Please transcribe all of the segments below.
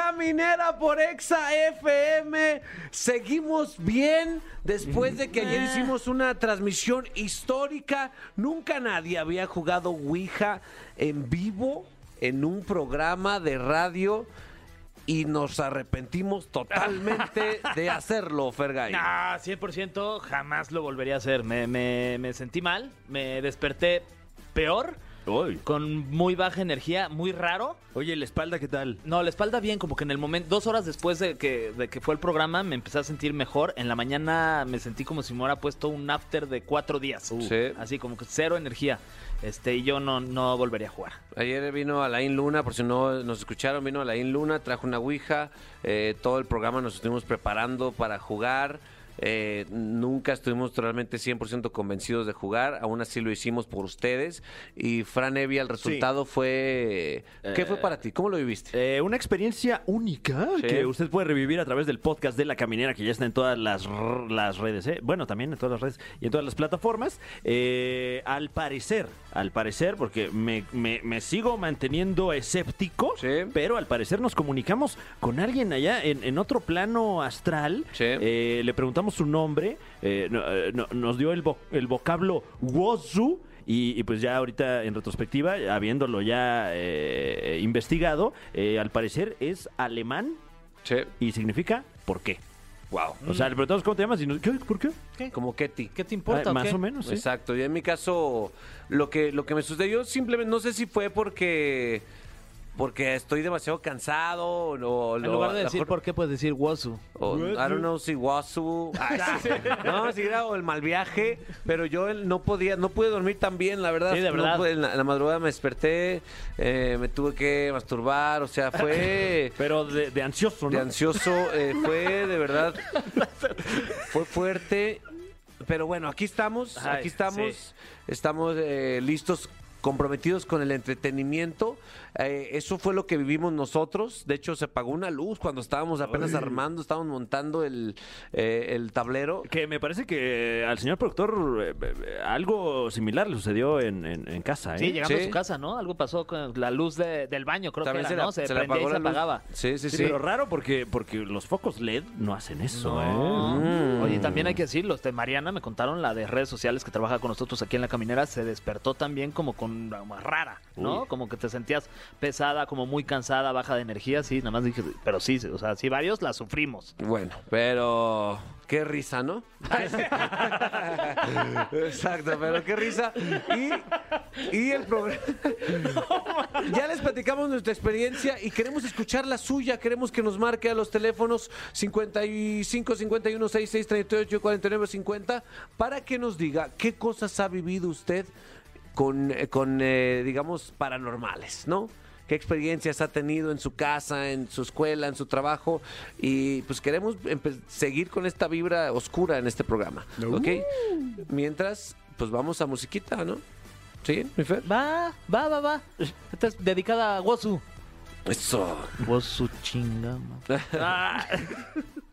caminera por Exa FM. Seguimos bien después de que ayer hicimos una transmisión histórica. Nunca nadie había jugado Ouija en vivo en un programa de radio. Y nos arrepentimos totalmente de hacerlo, Fergay. Ah, 100% jamás lo volvería a hacer. Me, me- me sentí mal, me desperté peor, Con muy baja energía, muy raro. Oye, ¿la espalda qué tal? No, la espalda bien, como que en el momento, dos horas después de que, de que fue el programa, me empecé a sentir mejor. En la mañana me sentí como si me hubiera puesto un after de cuatro días. Sí. Así como que cero energía. Este, y yo no, no volvería a jugar. Ayer vino Alain Luna, por si no nos escucharon, vino Alain Luna, trajo una Ouija, eh, todo el programa nos estuvimos preparando para jugar. Eh, nunca estuvimos totalmente 100% convencidos de jugar, aún así lo hicimos por ustedes. Y Fran Evia, el resultado fue... ¿Qué fue para ti? ¿Cómo lo viviste? Eh, una experiencia única Sí. que usted puede revivir a través del podcast de La Caminera, que ya está en todas las, las redes, ¿eh? Bueno, también en todas las redes y en todas las plataformas. Al parecer, al parecer, porque me, me- me sigo manteniendo escéptico, Sí. pero al parecer nos comunicamos con alguien allá en, en otro plano astral. Le preguntamos su nombre, eh, no- eh, no- nos dio el, vo- el vocablo Wozu. Y, y pues ya ahorita en retrospectiva, habiéndolo ya eh, investigado, eh, al parecer es alemán Sí. y significa ¿por qué? Wow. O sea, le preguntamos cómo te llamas y nos, ¿qué? ¿por qué? Como Ketty. ¿Qué te importa? Ah, o más qué? o menos, sí. Exacto. Y en mi caso, lo que, lo que me sucedió simplemente, no sé si fue porque... Porque estoy demasiado cansado o lo- En lugar de decir mejor- por qué, puedes decir Wozu. O, I don't know si Wasu. Ay, sí. No, si era o el mal viaje, pero yo no podía, no pude dormir tan bien, la verdad. Sí, de verdad. en, la, en la madrugada me desperté, eh, me tuve que masturbar, o sea, fue Pero de, de ansioso, de ¿no? ansioso, eh, fue de verdad, fue fuerte. Pero bueno, aquí estamos, Ay, aquí estamos, sí. estamos eh, listos comprometidos con el entretenimiento. Eh, eso fue lo que vivimos nosotros. De hecho, se apagó una luz cuando estábamos apenas armando, estábamos montando el, eh, el tablero. Que me parece que al señor productor eh, algo similar le sucedió en, en- en casa, ¿eh? Sí, llegando Sí. a su casa, ¿no? Algo pasó con la luz de- del baño, creo que era, se, la- ¿no? Se, se le prendía y apagó se la luz. apagaba. Sí, sí, Sí, sí. pero raro porque, porque los focos LED no hacen eso, No. ¿eh? Mm. Oye, también hay que decirlo, este, Mariana me contaron la de redes sociales que trabaja con nosotros aquí en la caminera, se despertó también como con como rara, ¿no? Uy. Como que te sentías pesada, como muy cansada, baja de energía, sí, nada más dije, pero sí, o sea, sí varios la sufrimos. Bueno, pero qué risa, ¿no? Exacto, pero qué risa. Y, y el programa. ya les platicamos nuestra experiencia y queremos escuchar la suya. Queremos que nos marque a los teléfonos 55 51 66 38 49 50 para que nos diga qué cosas ha vivido usted con, eh, con eh, digamos, paranormales, ¿no? ¿Qué experiencias ha tenido en su casa, en su escuela, en su trabajo? Y pues queremos seguir con esta vibra oscura en este programa, ¿ok? Mientras, pues vamos a musiquita, ¿no? ¿Sí, mi Fer? Va, va, va, va. Esta es dedicada a Wozu. Eso. Wozu chingama.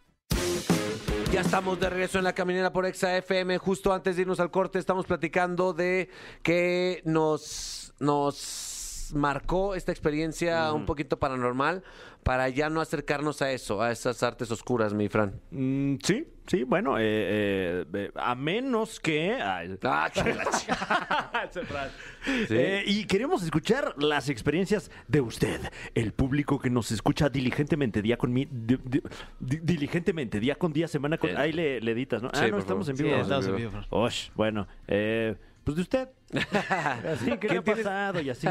Ya estamos de regreso en la caminera por Exa FM. Justo antes de irnos al corte, estamos platicando de que nos, nos marcó esta experiencia un poquito paranormal para ya no acercarnos a eso, a esas artes oscuras, mi Fran. Mm, sí, sí, bueno, eh, eh, eh, a menos que... ay, Ah, que la ch- Sí. Eh, y queremos escuchar las experiencias de usted, el público que nos escucha diligentemente día con mi, di- di- di- diligentemente día con día, semana con. Eh, Ahí le, le editas, ¿no? sí, ah, no estamos favor. en vivo. Sí, estamos en vivo. Osh, bueno, eh, pues de usted. Así, ¿qué le ¿Quién ha tienes? pasado? Y así.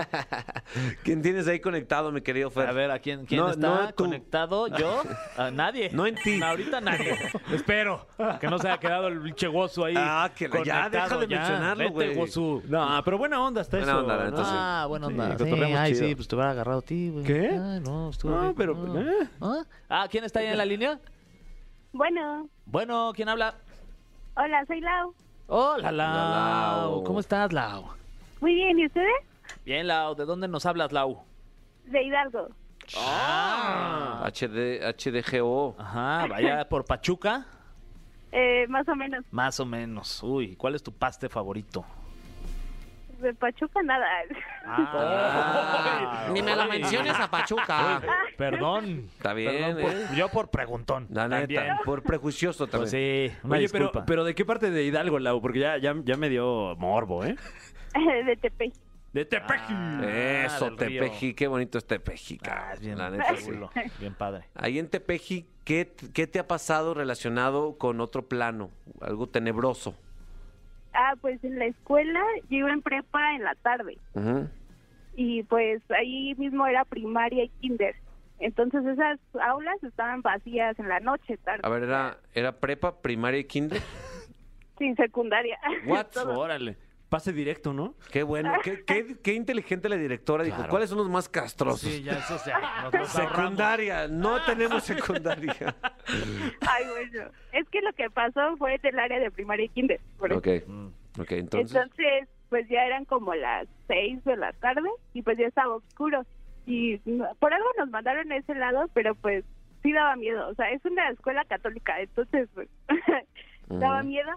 ¿Quién tienes ahí conectado, mi querido Fer? A ver, ¿a quién, quién No, está no conectado? ¿Yo? A nadie. No en ti. Ahorita nadie. Espero que no se haya quedado el Wozu ahí. Ah, que la- ya, conectado, deja de mencionarlo, güey. No, pero buena onda hasta Buena. Ah, bueno, Sí, onda. Sí, cotorreamos ay, chido. sí, pues te hubiera agarrado a ti, güey. ¿Qué? Ay, no, estuvo No, bien, pero, no. eh. ¿Ah? Ah, ¿quién está ahí en la línea? Bueno, Bueno, ¿quién habla? hola, soy Lau. Hola, Lau. Lau. ¿Cómo estás, Lau? Muy bien, ¿y ustedes? Bien, Lau, ¿de dónde nos hablas, Lau? De Hidalgo. Ah. HD, HDGO. Ajá, vaya por Pachuca. Eh, más o menos. Más o menos. Uy, ¿cuál es tu paste favorito? De Pachuca nada. Ah, Ni me la menciones a Pachuca. Perdón. Está bien, Perdón por- ¿eh? yo por preguntón. La también. neta, por prejuicioso también. Pues sí, una Oye, pero, disculpa. pero ¿de qué parte de Hidalgo, Lau? Porque ya, ya, ya me dio morbo, ¿eh? de Tepeji. De Tepeji. Ah, Eso, del río. Tepeji, qué bonito es Tepeji, Ah, es bien, la neta, sí. chulo, bien padre. Ahí en Tepeji, ¿qué, ¿qué te ha pasado relacionado con otro plano? Algo tenebroso. Ah, pues en la escuela yo iba en prepa en la tarde. Y pues ahí mismo era primaria y kinder. Entonces esas aulas estaban vacías en la noche, tarde. A ver, ¿era, ¿era prepa, primaria y kinder? Sin secundaria. What? Órale. Pase directo, ¿no? Qué bueno, qué, qué, qué inteligente la directora. Dijo, Claro. ¿cuáles son los más castrosos? Sí, ya eso ya. nos los ahorramos. Secundaria, no tenemos secundaria. Ay, bueno. Es que lo que pasó fue del área de primaria y kinder. por eso. ok, ok, entonces... Entonces, pues ya eran como las seis de la tarde y pues ya estaba oscuro. Y no- por algo nos mandaron a ese lado, pero pues sí daba miedo. O sea, es una escuela católica, entonces pues daba Ujú. miedo.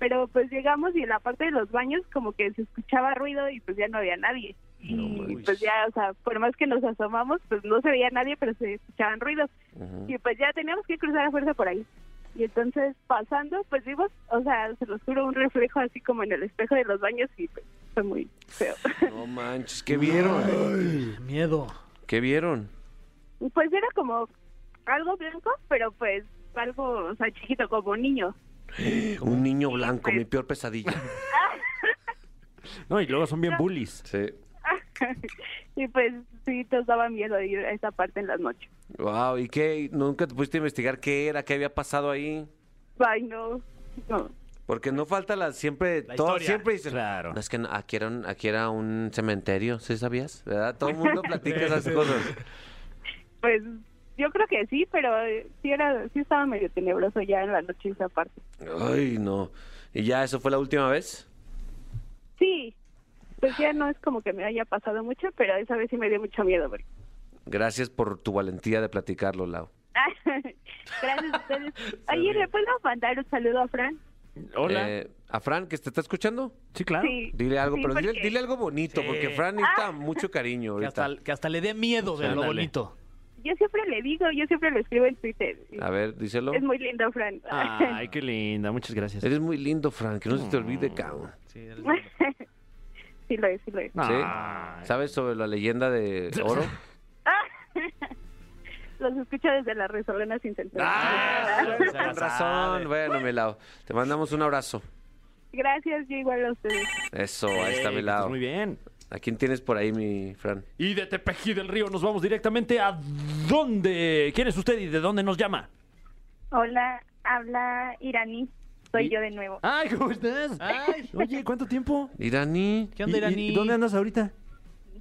Pero pues llegamos y en la parte de los baños como que se escuchaba ruido y pues ya no había nadie. Y pues ya, o sea, por más que nos asomamos, pues no se veía nadie, pero se escuchaban ruidos. Y pues ya teníamos que cruzar a fuerza por ahí. Y entonces pasando, pues vimos, o sea, se los juro, un reflejo así como en el espejo de los baños y pues fue muy feo. No manches, ¿qué vieron? Miedo. ¿Qué vieron? Pues era como algo blanco, pero pues algo, o sea, chiquito, como niño. Un niño blanco, mi peor pesadilla. No, y luego son bien bullies. Sí. y pues sí, nos daba miedo ir a esa parte en las noches. Wow, ¿y qué? ¿Nunca te pudiste investigar qué era, qué había pasado ahí? Ay, no, no. Porque no falta la siempre, La todo, historia. siempre dicen, Claro. no es que no, aquí, era un, aquí era un cementerio, ¿sí sabías? ¿Verdad? Todo el mundo platica esas cosas. Pues yo creo que sí, pero eh, sí era, sí estaba medio tenebroso ya en la noche esa parte. Ay, no. ¿Y ya eso fue la última vez? Sí, pues ya no es como que me haya pasado mucho, pero esa vez sí me dio mucho miedo. porque- Gracias por tu valentía de platicarlo, Lau. Gracias a ustedes. Oye, ¿le puedo mandar un saludo a Fran? Hola. Eh, ¿A Fran, que te está escuchando? sí, claro. Sí. Dile algo, Sí, pero dile, porque- dile algo bonito, Sí. porque Fran necesita mucho cariño Que hasta, que hasta le dé miedo de lo bonito. Yo siempre le digo, yo siempre lo escribo en Twitter. A ver, díselo. Es muy lindo, Fran. Ay, qué linda. Muchas gracias. Eres muy lindo, Fran, que no se te olvide, cabrón. Sí, eres sí lo es, sí lo es. ¿Sí? ¿Sabes sobre la leyenda de oro? Los escucho desde la Resolana sin censura. Ah, con razón. Bueno, mi Lau. Te mandamos un abrazo. Gracias, yo igual a ustedes. Eso, ahí está Lau. estés Muy bien. ¿A quién tienes por ahí, mi Fran? Y de Tepeji del Río nos vamos directamente a dónde. ¿Quién es usted y de dónde nos llama? Hola, habla Iraní. Soy ¿Y? yo de nuevo. Ay, ¿cómo estás? Ay. Oye, ¿cuánto tiempo? Irani. ¿Qué onda, y ¿Dónde andas ahorita?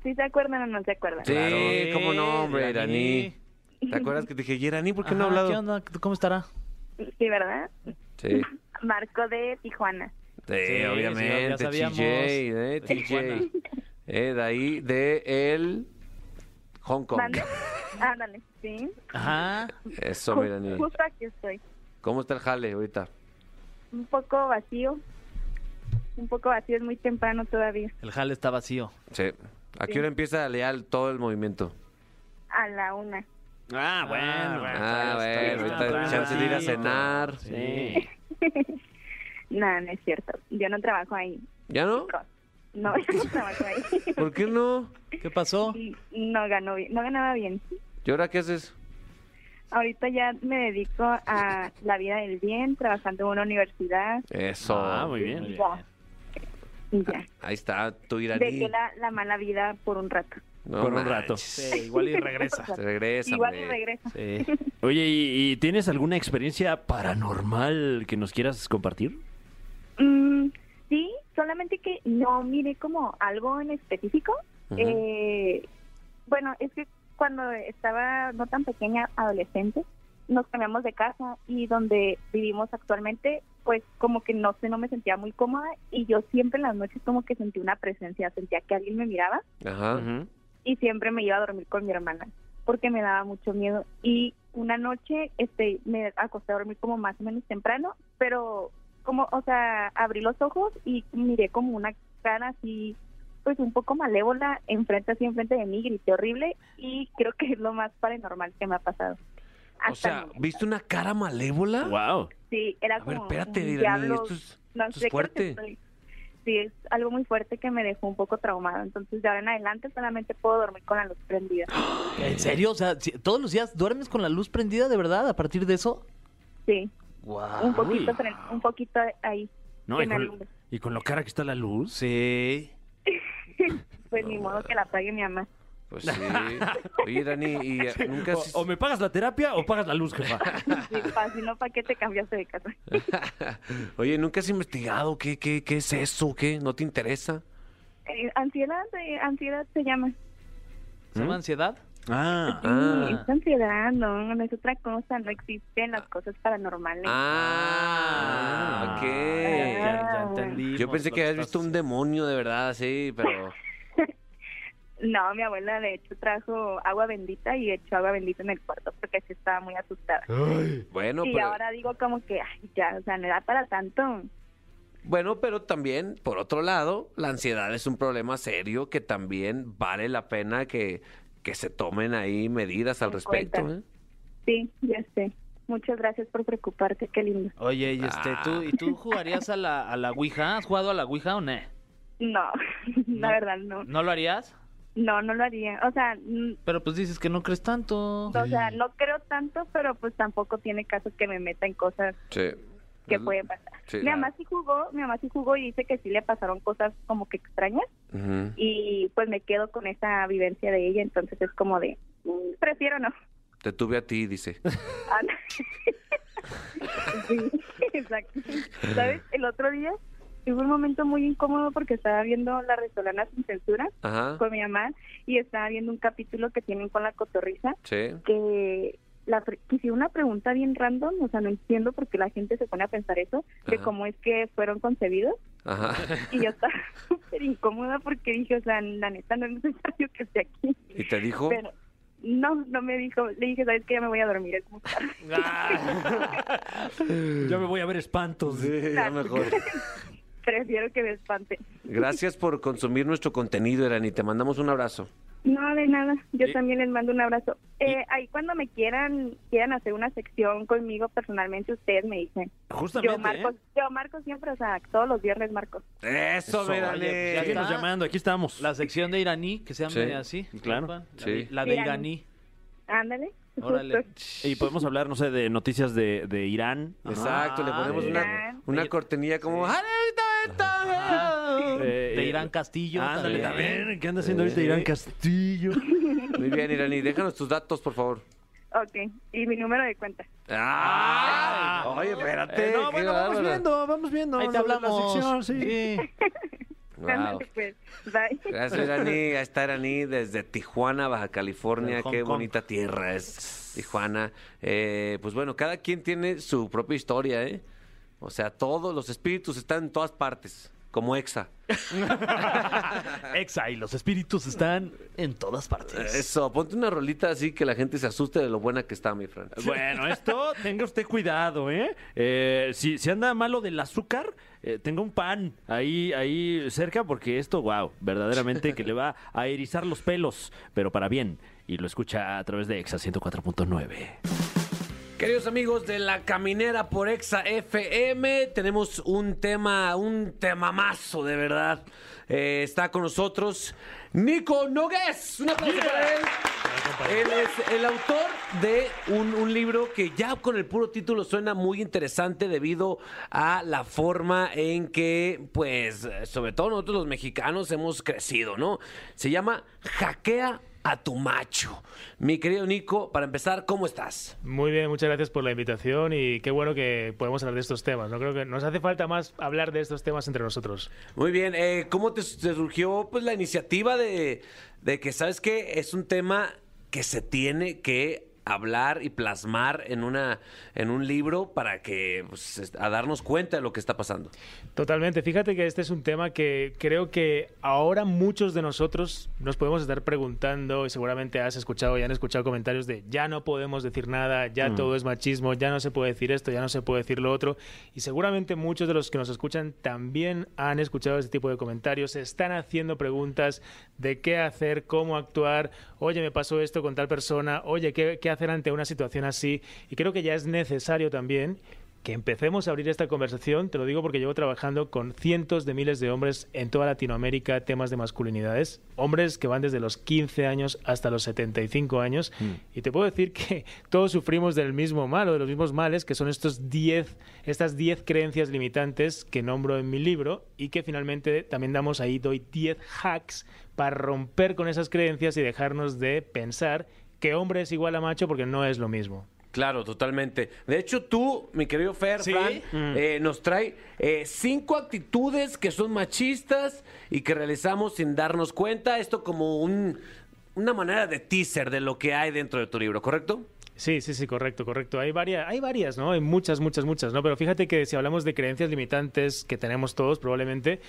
¿Sí se acuerdan o no se acuerdan? Sí, Claro. cómo no, hombre, Irani. Irani. ¿Te acuerdas que te dije, ¿y Irani por qué no ha hablado? ¿Qué onda? ¿Cómo estará? Sí, ¿verdad? Sí, Marco de Tijuana. sí, sí, obviamente, ya sabíamos. TJ, eh, De Tijuana. TJ. Eh, de ahí, de el Hong Kong. Ándale, sí. Ajá. Eso, Ju- mi Irani. Justo aquí estoy. ¿Cómo está el jale ahorita? Un poco vacío. Un poco vacío, es muy temprano todavía. El jale está vacío. Sí. ¿A qué Sí. hora empieza leal todo el movimiento? A la una. Ah, bueno, Ah, bueno, está ahorita hay chance de ir a cenar. Sí. No, no es cierto. Yo no trabajo ahí. ¿Ya no? No, yo no trabajo ahí. ¿Por qué no? ¿Qué pasó? No ganó bien, no ganaba bien. ¿Y ahora qué haces? Ahorita ya me dedico a la vida del bien, trabajando en una universidad Eso. Ah, muy bien. Muy Ya. y ya. Ahí está tu iraní. Dejé la, la mala vida por un rato. No Por un rato. Sí, igual y regresa. Se regresa, Igual y regresa. Sí. Oye, ¿y, y tienes alguna experiencia paranormal que nos quieras compartir? Solamente que no miré como algo en específico. Eh, bueno, es que cuando estaba no tan pequeña, adolescente, nos cambiamos de casa y donde vivimos actualmente pues como que no sé, no me sentía muy cómoda y yo siempre en las noches como que sentí una presencia, sentía que alguien me miraba Ajá. Y siempre me iba a dormir con mi hermana porque me daba mucho miedo y una noche este me acosté a dormir como más o menos temprano pero como o sea abrí los ojos y miré como una cara así pues un poco malévola enfrente así enfrente de mí grité horrible y creo que es lo más paranormal que me ha pasado O sea. ¿viste una cara malévola? Wow. sí era A ver, como espérate, un Irani, diablo, esto es, no esto fuerte. estoy- sí es algo muy fuerte que me dejó un poco traumado entonces de ahora en adelante solamente puedo dormir con la luz prendida ¿En serio? O sea, ¿todos los días duermes con la luz prendida de verdad a partir de eso? sí Wow. un poquito un ahí No, y con, alumbre. y con lo cara que está la luz. Sí. pues ni modo que la pague mi mamá Pues sí. Oye, Irani, ¿y nunca has- O, o me pagas la terapia o pagas la luz, jefa. Sí, pa, si no para qué te cambiaste de casa Oye, ¿nunca has investigado qué, qué, qué es eso? ¿Qué? ¿No te interesa? Eh, ansiedad eh, ansiedad se llama ¿Se llama ansiedad? Ah. Ah. Sí, es ansiedad no no es otra cosa no existen las cosas paranormales Ah, ok. Ya, ya, entendimos Yo pensé que habías visto un demonio de verdad, sí, pero... no mi abuela de hecho trajo agua bendita y echó agua bendita en el cuarto porque sí estaba muy asustada Bueno, y pero, ahora digo como que ay ya o sea no era para tanto bueno, pero también, por otro lado, la ansiedad es un problema serio que también vale la pena que, que se tomen ahí medidas al respecto. ¿eh? sí ya sé muchas gracias por preocuparte qué lindo Oye, y este, Ah. ¿tú, ¿y tú jugarías a la, a la Ouija? ¿Has jugado a la Ouija o no? no No. la verdad no ¿No lo harías? no no lo haría o sea Pero pues dices que no crees tanto. O sea, no creo tanto, pero pues tampoco tiene caso que me meta en cosas Sí. Que Es- pueden pasar. sí, mi mamá sí jugó, mi mamá sí jugó y dice que sí le pasaron cosas como que extrañas y pues me quedo con esa vivencia de ella, entonces es como de, mm, prefiero no. Te tuve a ti, dice. Ah, sí, exacto. ¿Sabes? El otro día tuve un momento muy incómodo porque estaba viendo La Resolana sin censura Ajá. con mi mamá y estaba viendo un capítulo que tienen con la cotorriza Sí. que la hicieron una pregunta bien random, o sea, no entiendo por qué la gente se pone a pensar eso, de Ajá. cómo es que fueron concebidos, Ajá. y yo estaba súper incómoda porque dije, o sea, la neta no es necesario que esté aquí, ¿Y te dijo? pero no, no me dijo, le dije, sabes que ya me voy a dormir, es muy tarde. Ya me voy a ver espantos. Sí, ya mejor. prefiero que me espante. Gracias por consumir nuestro contenido, Irani. Te mandamos un abrazo. No, de nada, yo Y- también les mando un abrazo. Eh, ahí cuando me quieran, quieran hacer una sección conmigo personalmente, ustedes me dicen. Justamente. Yo marco, ¿eh? yo marco siempre, o sea, todos los viernes marco. Eso, oye, ya está. llamando, aquí estamos. La sección de iraní, que se llama Sí, así. claro. La, Sí. de- la de Iraní. Ándale. Órale. Y podemos hablar, no sé, de noticias de, de Irán. Exacto, le Ah, ponemos una, una cortinilla como... Eh, De eh, Irán Castillo. Ándale, también. también. ¿Qué anda haciendo ahorita Sí. Irán Castillo? Muy bien, Irani. Déjanos tus datos, por favor. Ok, y mi número de cuenta. ¡Ah! Oye, espérate. Eh, no, qué bueno, vamos viendo, vamos viendo. Ahí te lo de la hablamos. sección, sí. Sí. Wow. Pues, bye. Gracias, Irani. Ahí está Irani desde Tijuana, Baja California. Hong Qué Kong. bonita tierra es Tijuana. Eh, pues bueno, cada quien tiene su propia historia, ¿eh? O sea, todos los espíritus están en todas partes, como Exa. Exa y los espíritus están en todas partes. Eso, ponte una rolita así que la gente se asuste de lo buena que está, mi Fran. Bueno, esto tenga usted cuidado, ¿eh? Eh, si, si anda malo del azúcar, eh, tenga un pan ahí, ahí cerca, porque esto, wow, verdaderamente que le va a erizar los pelos, pero para bien. Y lo escucha a través de Exa 104.9. Queridos amigos de La Caminera por Exa FM, tenemos un tema, un temamazo de verdad. Eh, está con nosotros Nico Nogués. Un aplauso para él. Él es el autor de un, un libro que ya con el puro título suena muy interesante debido a la forma en que, pues, sobre todo nosotros los mexicanos hemos crecido, ¿no? Se llama Hackea a tu macho. Mi querido Nico, para empezar, ¿cómo estás? Muy bien, muchas gracias por la invitación y qué bueno que podemos hablar de estos temas. No creo que nos hace falta más hablar de estos temas entre nosotros. Muy bien, eh, ¿cómo te, te surgió pues la iniciativa de, de que sabes que es un tema que se tiene que hablar y plasmar en una en un libro para que pues, a darnos cuenta de lo que está pasando. Totalmente. Fíjate que este es un tema que creo que ahora muchos de nosotros nos podemos estar preguntando y seguramente has escuchado y han escuchado comentarios de ya no podemos decir nada, ya todo es machismo, ya no se puede decir esto, ya no se puede decir lo otro. Y seguramente muchos de los que nos escuchan también han escuchado este tipo de comentarios, se están haciendo preguntas de qué hacer, cómo actuar, oye, me pasó esto con tal persona, oye, ¿qué, qué hacer ante una situación así? Y creo que ya es necesario también que empecemos a abrir esta conversación, te lo digo porque llevo trabajando con cientos de miles de hombres en toda Latinoamérica temas de masculinidades, hombres que van desde los 15 años hasta los 75 años, y te puedo decir que todos sufrimos del mismo mal o de los mismos males, que son estos 10, estas 10 creencias limitantes que nombro en mi libro y que finalmente también damos ahí, doy 10 hacks para romper con esas creencias y dejarnos de pensar que hombre es igual a macho porque no es lo mismo. Claro, totalmente. De hecho, tú, mi querido Fer, Sí. Fran, eh, nos trae eh, cinco actitudes que son machistas y que realizamos sin darnos cuenta. Esto como un, una manera de teaser de lo que hay dentro de tu libro, ¿correcto? Sí, sí, sí, correcto, correcto. Hay varias, hay varias, ¿no? Hay muchas, muchas, muchas, ¿no? Pero fíjate que si hablamos de creencias limitantes que tenemos todos, probablemente,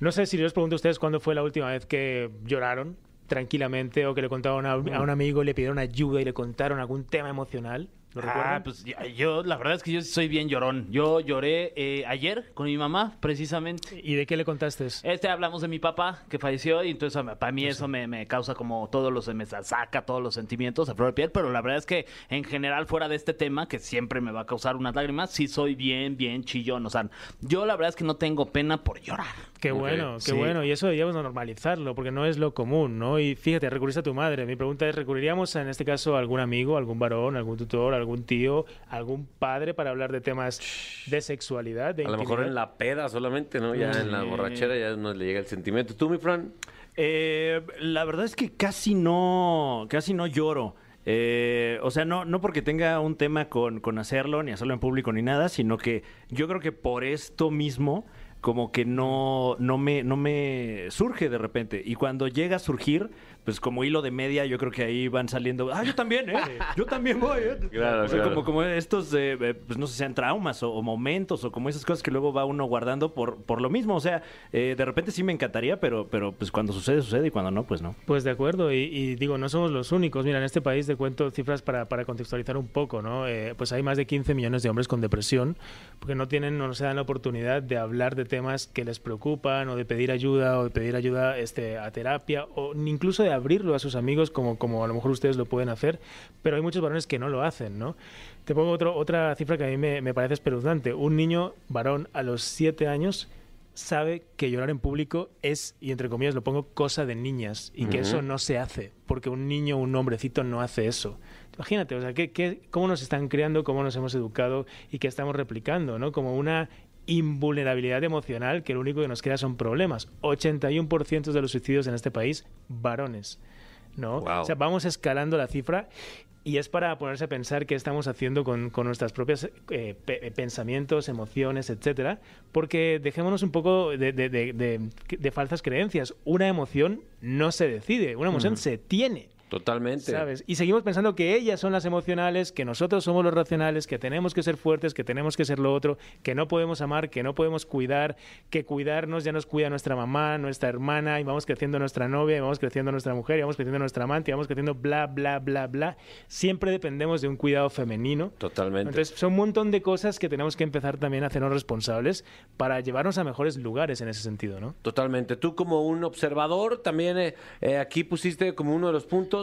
no sé si yo les pregunto a ustedes cuándo fue la última vez que lloraron tranquilamente o que le contaron a, a un amigo, le pidieron ayuda y le contaron algún tema emocional. ¿Lo Ah, pues ya- yo, la verdad es que yo soy bien llorón. Yo lloré eh, ayer con mi mamá, precisamente. ¿Y de qué le contaste? Este hablamos de mi papá que falleció y entonces para mí eso me, me causa como todos los me saca todos los sentimientos a flor de piel, pero la verdad es que en general fuera de este tema que siempre me va a causar unas lágrimas, sí soy bien bien chillón, o sea, yo la verdad es que no tengo pena por llorar. Qué bueno, qué sí. bueno. Y eso deberíamos normalizarlo, porque no es lo común, ¿no? Y fíjate, recurriste a tu madre. Mi pregunta es, ¿recurriríamos en este caso a algún amigo, algún varón, algún tutor, algún tío, algún padre para hablar de temas de sexualidad, de A lo mejor en la peda solamente, ¿no? Ya en la borrachera ya nos le llega el sentimiento. ¿Tú, mi Fran? Eh, la verdad es que casi no, casi no lloro. Eh, o sea, no, no porque tenga un tema con, con hacerlo, ni hacerlo en público, ni nada, sino que yo creo que por esto mismo, como que no, no, me, no me surge de repente. Y cuando llega a surgir, pues como hilo de media, yo creo que ahí van saliendo. Ah, yo también, ¿eh? Yo también voy, ¿eh? Claro, O sea, claro. Como, como estos, eh, pues no sé, sean traumas o, o momentos o como esas cosas que luego va uno guardando por, por lo mismo. O sea, eh, de repente sí me encantaría, pero, pero pues cuando sucede, sucede y cuando no, pues no. Pues de acuerdo, y, y digo, no somos los únicos. Mira, en este país te cuento cifras para, para contextualizar un poco, ¿no? Eh, pues hay más de 15 millones de hombres con depresión porque no tienen o no se dan la oportunidad de hablar de temas que les preocupan o de pedir ayuda o de pedir ayuda este, a terapia o ni incluso de abrirlo a sus amigos como, como a lo mejor ustedes lo pueden hacer, pero hay muchos varones que no lo hacen, ¿no? Te pongo otro, otra cifra que a mí me, me parece espeluznante. Un niño varón a los 7 años sabe que llorar en público es, y entre comillas lo pongo, cosa de niñas y que eso no se hace, porque un niño, un hombrecito no hace eso. Imagínate, o sea, ¿qué, qué, cómo nos están creando, cómo nos hemos educado y qué estamos replicando, ¿no? Como una invulnerabilidad emocional que lo único que nos queda son problemas. 81% de los suicidios en este país, varones, ¿no? Wow. O sea, vamos escalando la cifra y es para ponerse a pensar qué estamos haciendo con, con nuestras propias eh, pe- pensamientos, emociones, etcétera, porque dejémonos un poco de, de- de- de- de falsas creencias. Una emoción no se decide, una emoción se tiene. Totalmente. ¿Sabes? Y seguimos pensando que ellas son las emocionales, que nosotros somos los racionales, que tenemos que ser fuertes, que tenemos que ser lo otro, que no podemos amar, que no podemos cuidar, que cuidarnos ya nos cuida nuestra mamá, nuestra hermana, y vamos creciendo nuestra novia, y vamos creciendo nuestra mujer, y vamos creciendo nuestra amante, y vamos creciendo bla, bla, bla, bla. Siempre dependemos de un cuidado femenino. Totalmente. Entonces, son un montón de cosas que tenemos que empezar también a hacernos responsables para llevarnos a mejores lugares en ese sentido, ¿no? Totalmente. Tú como un observador, también eh, eh, aquí pusiste como uno de los puntos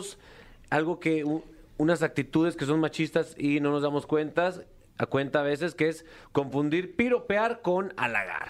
algo que u- unas actitudes que son machistas y no nos damos cuentas, a cuenta a veces, que es confundir piropear con halagar.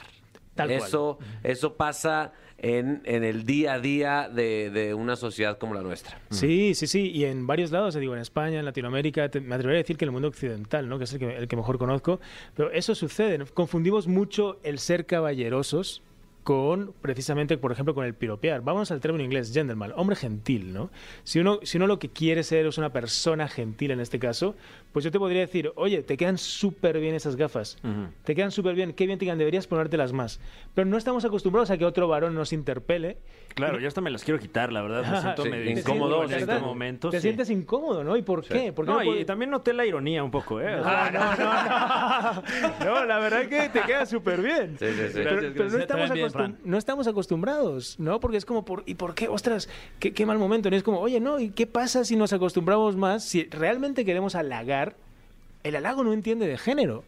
Tal cual. eso, eso pasa en, en el día a día de, de una sociedad como la nuestra. Sí, sí, sí, y en varios lados, te digo, en España, en Latinoamérica, te- me atrevería a decir que en el mundo occidental, ¿no? que es el que, el que mejor conozco, pero eso sucede, ¿no? confundimos mucho el ser caballerosos con, precisamente, por ejemplo, con el piropear. Vamos al término inglés, gentleman, hombre gentil, ¿no? Si uno, si uno lo que quiere ser es una persona gentil en este caso, pues yo te podría decir, oye, te quedan súper bien esas gafas, te quedan súper bien, qué bien te quedan, deberías ponértelas más. Pero no estamos acostumbrados a que otro varón nos interpele. Claro, yo hasta me las quiero quitar, la verdad. Me siento Sí, medio incómodo en ¿verdad? momentos. Te sí. sientes incómodo, ¿no? ¿Y por qué? ¿Por qué No, no y, también noté la ironía un poco, ¿eh? Ah, no, no, no. No, la verdad es que te queda súper bien. Sí, sí, sí. Pero, Gracias, pero no, estamos bien, no estamos acostumbrados, ¿no? Porque es como, por, ¿y por qué? Ostras, qué, qué mal momento. ¿no? Es como, oye, no, ¿y qué pasa si nos acostumbramos más? Si realmente queremos halagar, el halago no entiende de género.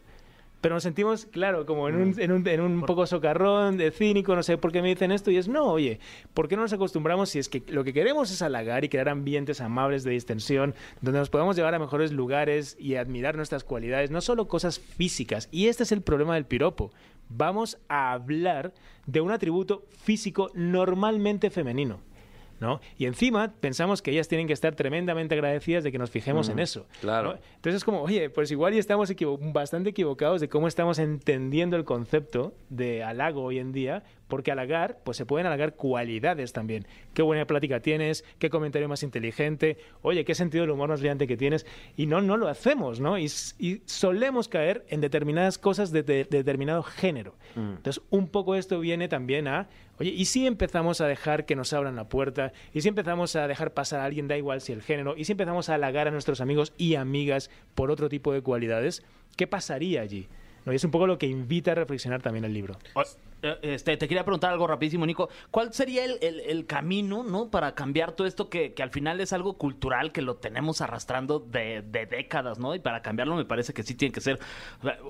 Pero nos sentimos, claro, como en un, en un, en un poco socarrón, de cínico, no sé por qué me dicen esto. Y es, no, oye, ¿por qué no nos acostumbramos si es que lo que queremos es halagar y crear ambientes amables de distensión, donde nos podamos llevar a mejores lugares y admirar nuestras cualidades, no solo cosas físicas? Y este es el problema del piropo. Vamos a hablar de un atributo físico normalmente femenino. ¿No? Y encima pensamos que ellas tienen que estar tremendamente agradecidas de que nos fijemos en eso. claro. ¿no? Entonces es como, oye, pues igual y estamos equivo- bastante equivocados de cómo estamos entendiendo el concepto de halago hoy en día, porque halagar, pues se pueden halagar cualidades también. Qué buena plática tienes, qué comentario más inteligente, oye, qué sentido del humor más brillante que tienes. Y no, no lo hacemos, ¿no? Y, solemos caer en determinadas cosas de, de- de determinado género. Entonces, un poco esto viene también a, oye, ¿y si empezamos a dejar que nos abran la puerta? ¿Y si empezamos a dejar pasar a alguien, da igual si el género? ¿Y si empezamos a halagar a nuestros amigos y amigas por otro tipo de cualidades? ¿Qué pasaría allí? ¿No? Y es un poco lo que invita a reflexionar también el libro. O- Este, te quería preguntar algo rapidísimo, Nico. ¿Cuál sería el, el- el camino, no, para cambiar todo esto que, que al final es algo cultural que lo tenemos arrastrando de, de décadas, no? Y para cambiarlo me parece que sí tiene que ser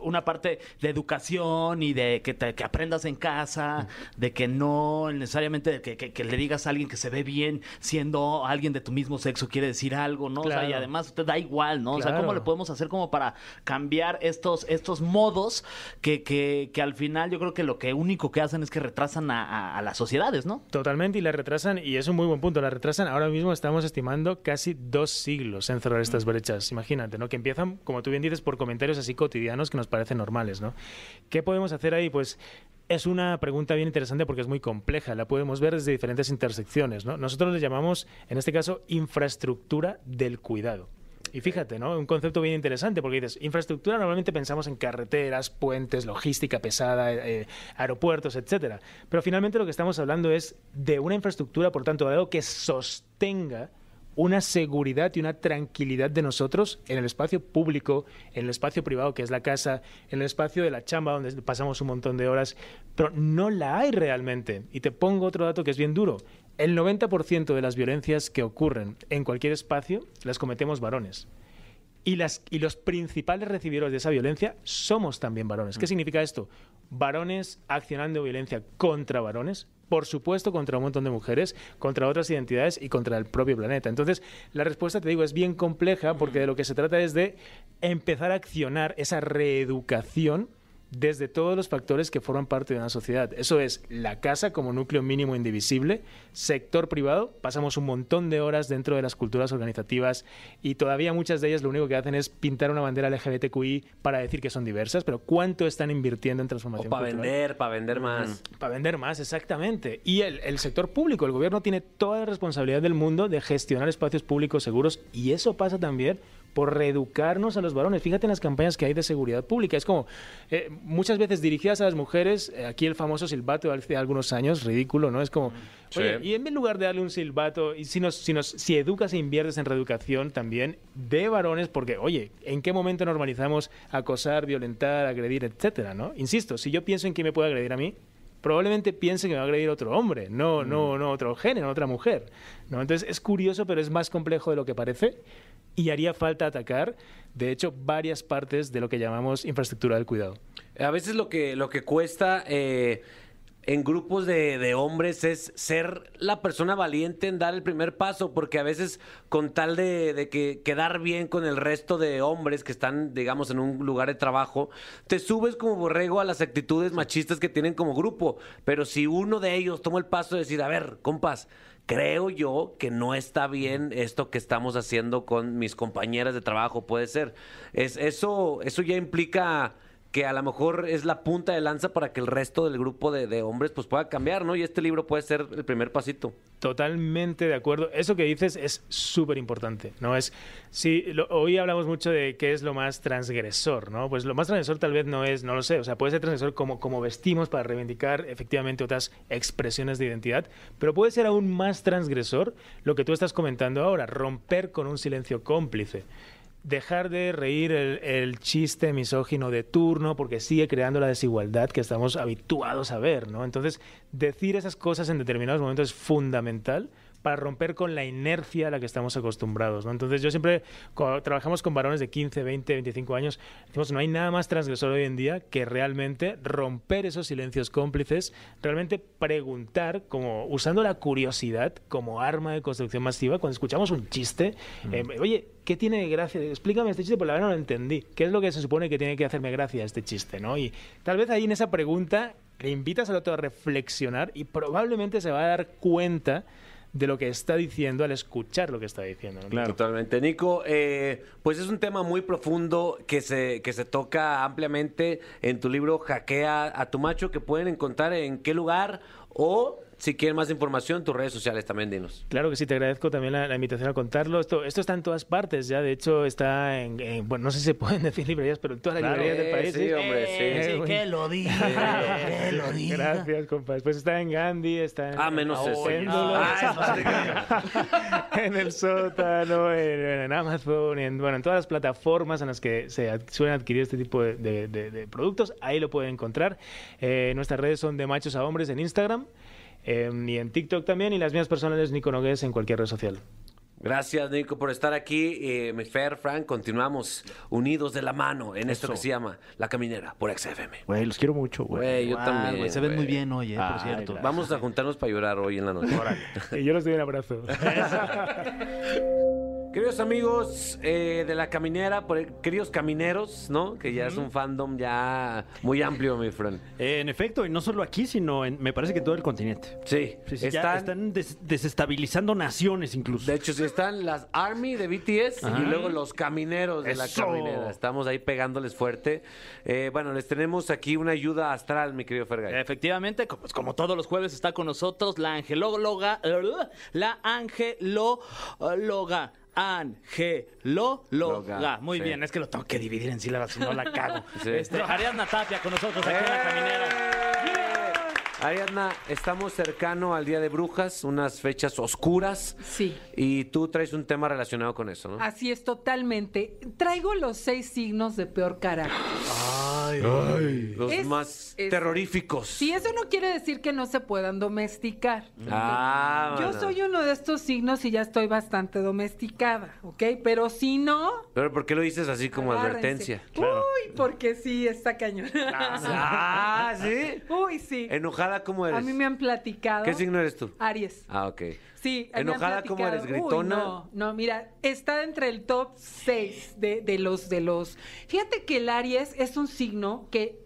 una parte de educación y de que, te- que aprendas en casa, de que no necesariamente de que, que- le digas a alguien que se ve bien siendo alguien de tu mismo sexo quiere decir algo, ¿no? O sea, y además te da igual, ¿no? O sea, ¿cómo le podemos hacer como para cambiar estos, estos modos que, que, que al final yo creo que lo que único que hacen es que retrasan a, a- a las sociedades, ¿no? Totalmente, y la retrasan, y es un muy buen punto, la retrasan, ahora mismo estamos estimando casi dos siglos en cerrar estas brechas, imagínate, ¿no? Que empiezan, como tú bien dices, por comentarios así cotidianos que nos parecen normales, ¿no? ¿Qué podemos hacer ahí? Pues es una pregunta bien interesante porque es muy compleja, la podemos ver desde diferentes intersecciones, ¿no? Nosotros le llamamos, en este caso, infraestructura del cuidado. Y fíjate, ¿no? Un concepto bien interesante porque dices, infraestructura normalmente pensamos en carreteras, puentes, logística pesada, eh, aeropuertos, etcétera. Pero finalmente lo que estamos hablando es de una infraestructura, por tanto, de algo que sostenga una seguridad y una tranquilidad de nosotros en el espacio público, en el espacio privado que es la casa, en el espacio de la chamba donde pasamos un montón de horas, pero no la hay realmente. Y te pongo otro dato que es bien duro. El 90% de las violencias que ocurren en cualquier espacio las cometemos varones. Y, las, y los principales recibidores de esa violencia somos también varones. ¿Qué significa esto? Varones accionando violencia contra varones, por supuesto contra un montón de mujeres, contra otras identidades y contra el propio planeta. Entonces, la respuesta, te digo, es bien compleja porque de lo que se trata es de empezar a accionar esa reeducación desde todos los factores que forman parte de una sociedad. Eso es la casa como núcleo mínimo indivisible, sector privado, pasamos un montón de horas dentro de las culturas organizativas y todavía muchas de ellas lo único que hacen es pintar una bandera LGBTQI para decir que son diversas, pero ¿cuánto están invirtiendo en O transformación para cultural? vender, para vender más. Para vender más, exactamente. Y el, el sector público, el gobierno tiene toda la responsabilidad del mundo de gestionar espacios públicos seguros y eso pasa también por reeducarnos a los varones. Fíjate en las campañas que hay de seguridad pública. Es como eh, muchas veces dirigidas a las mujeres, eh, aquí el famoso silbato de hace algunos años, ridículo, ¿no? Es como, oye, y en lugar de darle un silbato, y si, nos, si, nos, si educas e inviertes en reeducación también de varones, porque, oye, ¿en qué momento normalizamos acosar, violentar, agredir, etcétera, ¿no? Insisto, si yo pienso en quién me puede agredir a mí, probablemente piense que me va a agredir otro hombre, no, no, no otro género, otra mujer. ¿no? Entonces es curioso, pero es más complejo de lo que parece y haría falta atacar, de hecho, varias partes de lo que llamamos infraestructura del cuidado. A veces lo que, lo que cuesta eh, en grupos de, de hombres es ser la persona valiente en dar el primer paso, porque a veces con tal de, de que quedar bien con el resto de hombres que están, digamos, en un lugar de trabajo, te subes como borrego a las actitudes machistas que tienen como grupo. Pero si uno de ellos toma el paso de decir, a ver, compas, creo yo que no está bien esto que estamos haciendo con mis compañeras de trabajo, puede ser. Es, eso, eso ya implica que a lo mejor es la punta de lanza para que el resto del grupo de, hombres pues pueda cambiar, ¿no? Y este libro puede ser el primer pasito. Totalmente de acuerdo. Eso que dices es súper importante, ¿no? Es, sí, hoy hablamos mucho de qué es lo más transgresor, ¿no? Pues lo más transgresor tal vez no es, no lo sé, o sea, puede ser transgresor como, como vestimos para reivindicar efectivamente otras expresiones de identidad, pero puede ser aún más transgresor lo que tú estás comentando ahora, romper con un silencio cómplice. Dejar de reír el, chiste misógino de turno porque sigue creando la desigualdad que estamos habituados a ver, ¿no? Entonces, decir esas cosas en determinados momentos es fundamental para romper con la inercia a la que estamos acostumbrados, ¿no? Entonces, yo siempre, cuando trabajamos con varones de 15, 20, 25 años, decimos, no hay nada más transgresor hoy en día que realmente romper esos silencios cómplices, realmente preguntar, como usando la curiosidad como arma de construcción masiva, cuando escuchamos un chiste, eh, oye, ¿qué tiene de gracia? Explícame este chiste, porque la verdad no lo entendí. ¿Qué es lo que se supone que tiene que hacerme gracia este chiste, no? Y tal vez ahí en esa pregunta le invitas al otro a reflexionar y probablemente se va a dar cuenta de lo que está diciendo al escuchar lo que está diciendo. ¿no? Totalmente. Nico, eh, pues es un tema muy profundo que se, que se toca ampliamente en tu libro Hackea a tu macho, que pueden encontrar en qué lugar o si quieren más información, tus redes sociales también, dinos. Claro que sí, te agradezco también la, la invitación a contarlo. Esto, esto está en todas partes ya, de hecho está en, en- bueno, no sé si se pueden decir librerías, pero en todas las Claro. librerías del país. Sí, ¿sí? hombre, sí. Eh, sí, que lo diga, que lo diga. Gracias, compadre. Pues está en Gandhi, está en, Ah, menos en eso. Ah, en el sótano, en, en Amazon, en, bueno, en todas las plataformas en las que se ad- suelen adquirir este tipo de, de- de- de productos, ahí lo pueden encontrar. Eh, nuestras redes son de machos a hombres en Instagram eh, y en TikTok también, y las mías personales Nico Nogués en cualquier red social. Gracias, Nico, por estar aquí. Eh, mi Fer, Frank, continuamos unidos de la mano en esto que se llama La Caminera por XFM. Güey, los quiero mucho, güey. Güey, yo también. güey, se ven muy bien hoy, eh, por Ay, cierto. gracias. Vamos a juntarnos para llorar hoy en la noche. Y yo les doy un abrazo. Queridos amigos eh, de la caminera, por- queridos camineros, ¿no? Que ya es un fandom ya muy amplio, mi friend. Eh, en efecto, y no solo aquí, sino en, me parece que en todo el continente. Sí, Sí, sí, ya están, están des- desestabilizando naciones incluso. de hecho, sí están las Army de BTS y luego los camineros de la caminera. Estamos ahí pegándoles fuerte. Eh, bueno, les tenemos aquí una ayuda astral, mi querido Fergay. Efectivamente, como, pues, como todos los jueves está con nosotros la angelóloga, la angelóloga. Angelóloga. Loga, Muy sí. bien, es que lo tengo que dividir en sílabas, si no la cago. Sí. Este, Ariadna Tapia con nosotros aquí en la caminera. Ariadna, estamos cercano al Día de Brujas, unas fechas oscuras. Sí. Y tú traes un tema relacionado con eso, ¿no? Así es, totalmente. Traigo los seis signos de peor carácter. Los Es- más es- terroríficos. Si eso no quiere decir que no se puedan domesticar. Ah, Yo soy uno de estos signos y ya estoy bastante domesticada, ¿ok? Pero si no, Pero ¿por qué lo dices así como agárrense. advertencia? Uy, porque sí, está cañón. Ah, ¿sí? Uy, sí. ¿Enojada cómo eres? A mí me han platicado. ¿Qué signo eres tú? Aries. Ah, ok. Sí, ¿Enojada platicado. eres? ¿Gritona? Uy, no, no, mira, está entre el top 6 de, de los de los. Fíjate que el Aries es un signo que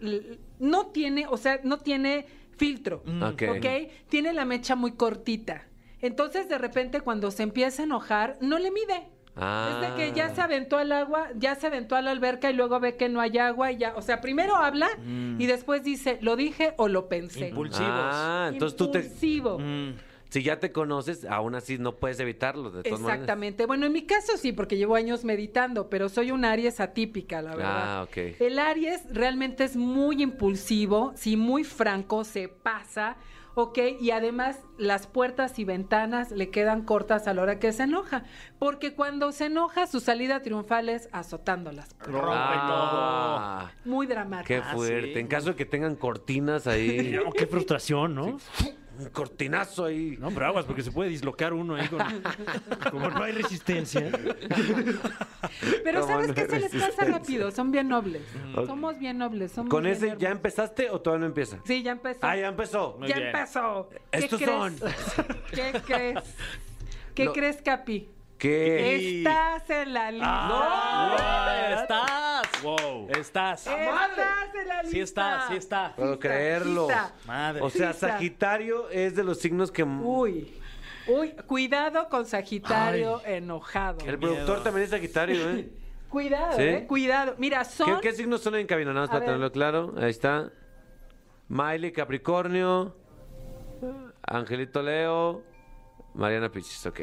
no tiene, o sea, no tiene filtro. Ok. ¿Ok? Tiene la mecha muy cortita. Entonces, de repente, cuando se empieza a enojar, no le mide. Ah. Es de que ya se aventó al agua, ya se aventó a la alberca y luego ve que no hay agua y ya, o sea, primero habla y después dice, ¿lo dije o lo pensé? Impulsivos. Ah, entonces tú te... Impulsivo. Mm. Si ya te conoces, aún así no puedes evitarlo, de todas maneras. Exactamente. Bueno, en mi caso sí, porque llevo años meditando, pero soy un Aries atípica, la verdad. Ah, ok. El Aries realmente es muy impulsivo, sí, muy franco, se pasa, ¿ok? Y además las puertas y ventanas le quedan cortas a la hora que se enoja, porque cuando se enoja su salida triunfal es azotándolas. Ah, Muy dramático. qué fuerte. En caso de que tengan cortinas ahí, No, qué frustración, ¿no? Un cortinazo ahí. No, pero aguas, porque se puede dislocar uno ahí con... Como no hay resistencia. Pero Como ¿sabes no qué hay se les pasa rápido? Son bien nobles. Somos bien nobles. Somos ¿Con bien ese ya empezaste o todavía no empieza? Sí, ya empezó. Ah, ya empezó. ya empezó. ¿Qué Estos crees? son. ¿Qué crees? ¿Qué Lo- crees, Capi? ¿Qué? Estás en la lista. ¡No! ¡Estás! Wow. Estás. Estás en la lista. Sí está, sí está. Puedo creerlo. Madre. O sea. Sagitario es de los signos que... Uy. Uy, cuidado con Sagitario enojado. El productor también es Sagitario, ¿eh? Cuidado, ¿Sí? eh, cuidado. Mira, ¿Qué, son... qué signos son en cabina? Nada más para ver. tenerlo claro. Ahí está. Miley, Capricornio. Angelito Leo. Mariana Pichis, ok.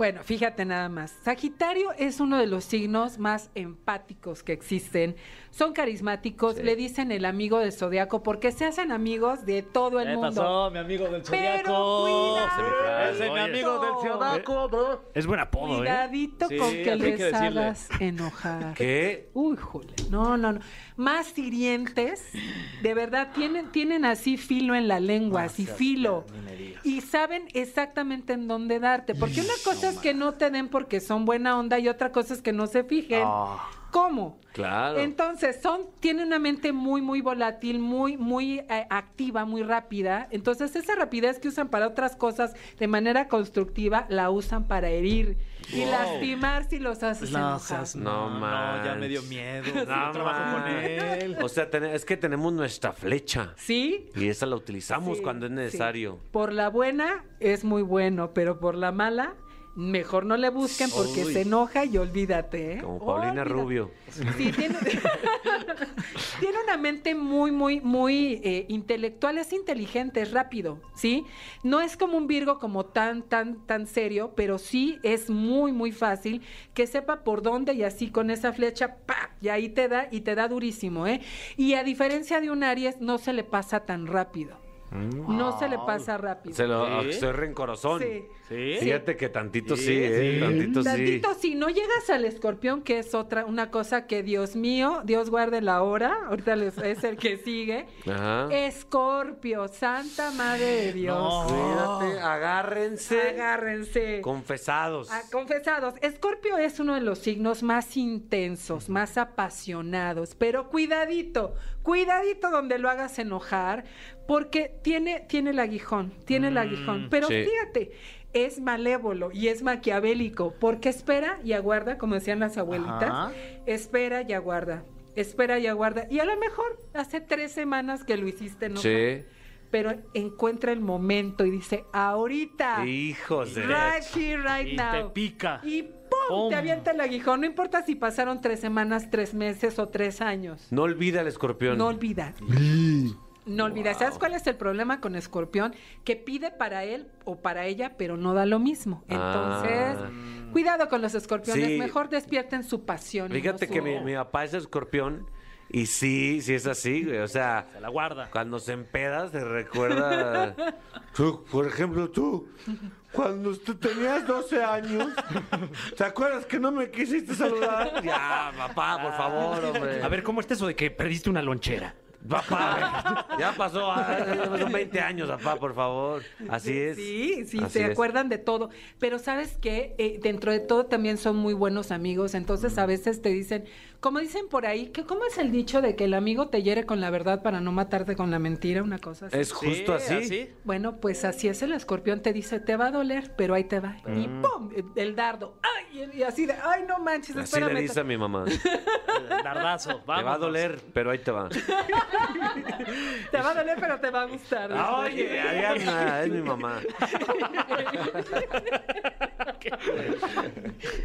Bueno, fíjate nada más. Sagitario es uno de los signos más empáticos que existen. Son carismáticos, le dicen el amigo del zodiaco porque se hacen amigos de todo el ¿Qué mundo. pasó, mi amigo del Zodiaco? es mi amigo del Zodiaco, bro. Es buen apodo, ¿eh? Cuidadito Sí, con que les que hagas enojar. ¿Qué? Uy, jole. No, no, no. Más hirientes, de verdad, tienen, tienen así filo en la lengua, así filo. Y saben exactamente en dónde darte. Porque una cosa es que no te den porque son buena onda y otra cosa es que no se fijen. ¿Cómo? Claro. Entonces, son, tienen una mente muy, muy volátil, muy, muy eh, activa, muy rápida. Entonces, esa rapidez que usan para otras cosas de manera constructiva, la usan para herir y lastimar si los haces No, seas- No, no, no, ya me dio miedo. No, No, trabajo con él. O sea, ten- es que tenemos nuestra flecha. ¿Sí? Y esa la utilizamos Sí, cuando es sí. necesario. Por la buena es muy bueno, pero por la mala, mejor no le busquen porque Uy. se enoja y olvídate. ¿eh? Como Paulina Olvídate. Rubio. Sí, tiene, tiene una mente muy, muy, muy eh, intelectual, es inteligente, es rápido, ¿sí? No es como un Virgo como tan, tan, tan serio, pero sí es muy, muy fácil que sepa por dónde y así con esa flecha, ¡pa! Y ahí te da, y te da durísimo, ¿eh? Y a diferencia de un Aries, no se le pasa tan rápido. No se le pasa rápido. Se lo, ¿Sí? Soy rencorosón. Sí. ¿Sí? Fíjate que tantito sí, Sí, ¿eh? sí. Tantito sí. Tantito, si no llegas al escorpión, que es otra, una cosa que Dios mío, Dios guarde la hora, ahorita les- es el que sigue. Ajá. Escorpio, Santa Madre de Dios. No. Fíjate, agárrense. Agárrense. Confesados. Ah, confesados, Escorpio es uno de los signos más intensos, más apasionados, pero cuidadito, cuidadito donde lo hagas enojar, porque tiene, tiene el aguijón, tiene el aguijón. Pero sí. fíjate, es malévolo y es maquiavélico, porque espera y aguarda, como decían las abuelitas, Ajá. espera y aguarda, espera y aguarda. Y a lo mejor hace tres semanas que lo hiciste enojar, Sí. pero encuentra el momento y dice, ahorita. Hijos de. Right here, right Y now. te pica. Y Te avienta el aguijón. No importa si pasaron tres semanas, tres meses o tres años. No olvida el escorpión. No olvida. No olvida. ¿Sabes cuál es el problema con Escorpión? Que pide para él o para ella, pero no da lo mismo. Entonces, Ah. cuidado con los escorpiones. Sí. Mejor despierten su pasión. Fíjate no que su- mi, mi papá es escorpión y sí, sí es así, güey. O sea, Se la guarda. cuando se empeda se recuerda. Tú, por ejemplo, tú, cuando tú tenías 12 años, ¿te acuerdas que no me quisiste saludar? Ya, papá, por favor, hombre. A ver, ¿cómo está eso de que perdiste una lonchera? Papá, ya pasó, ah, son 20 años, papá, por favor. Así es. Sí, sí, Así se es. acuerdan de todo. Pero sabes que dentro de todo también son muy buenos amigos. Entonces a veces te dicen, como dicen por ahí, que ¿cómo es el dicho de que el amigo te hiere con la verdad para no matarte con la mentira? Una cosa así. Es justo Sí, así. Bueno, pues así es el escorpión, te dice, te va a doler, pero ahí te va. Y ¡pum! El dardo. ¡Ay! Y así de, ¡ay, no manches! Así espérame. le dice a mi mamá. Te Dardazo. va a doler, pero ahí te va. Te va a doler, pero te va a gustar. Oye, Ariana, es mi mamá.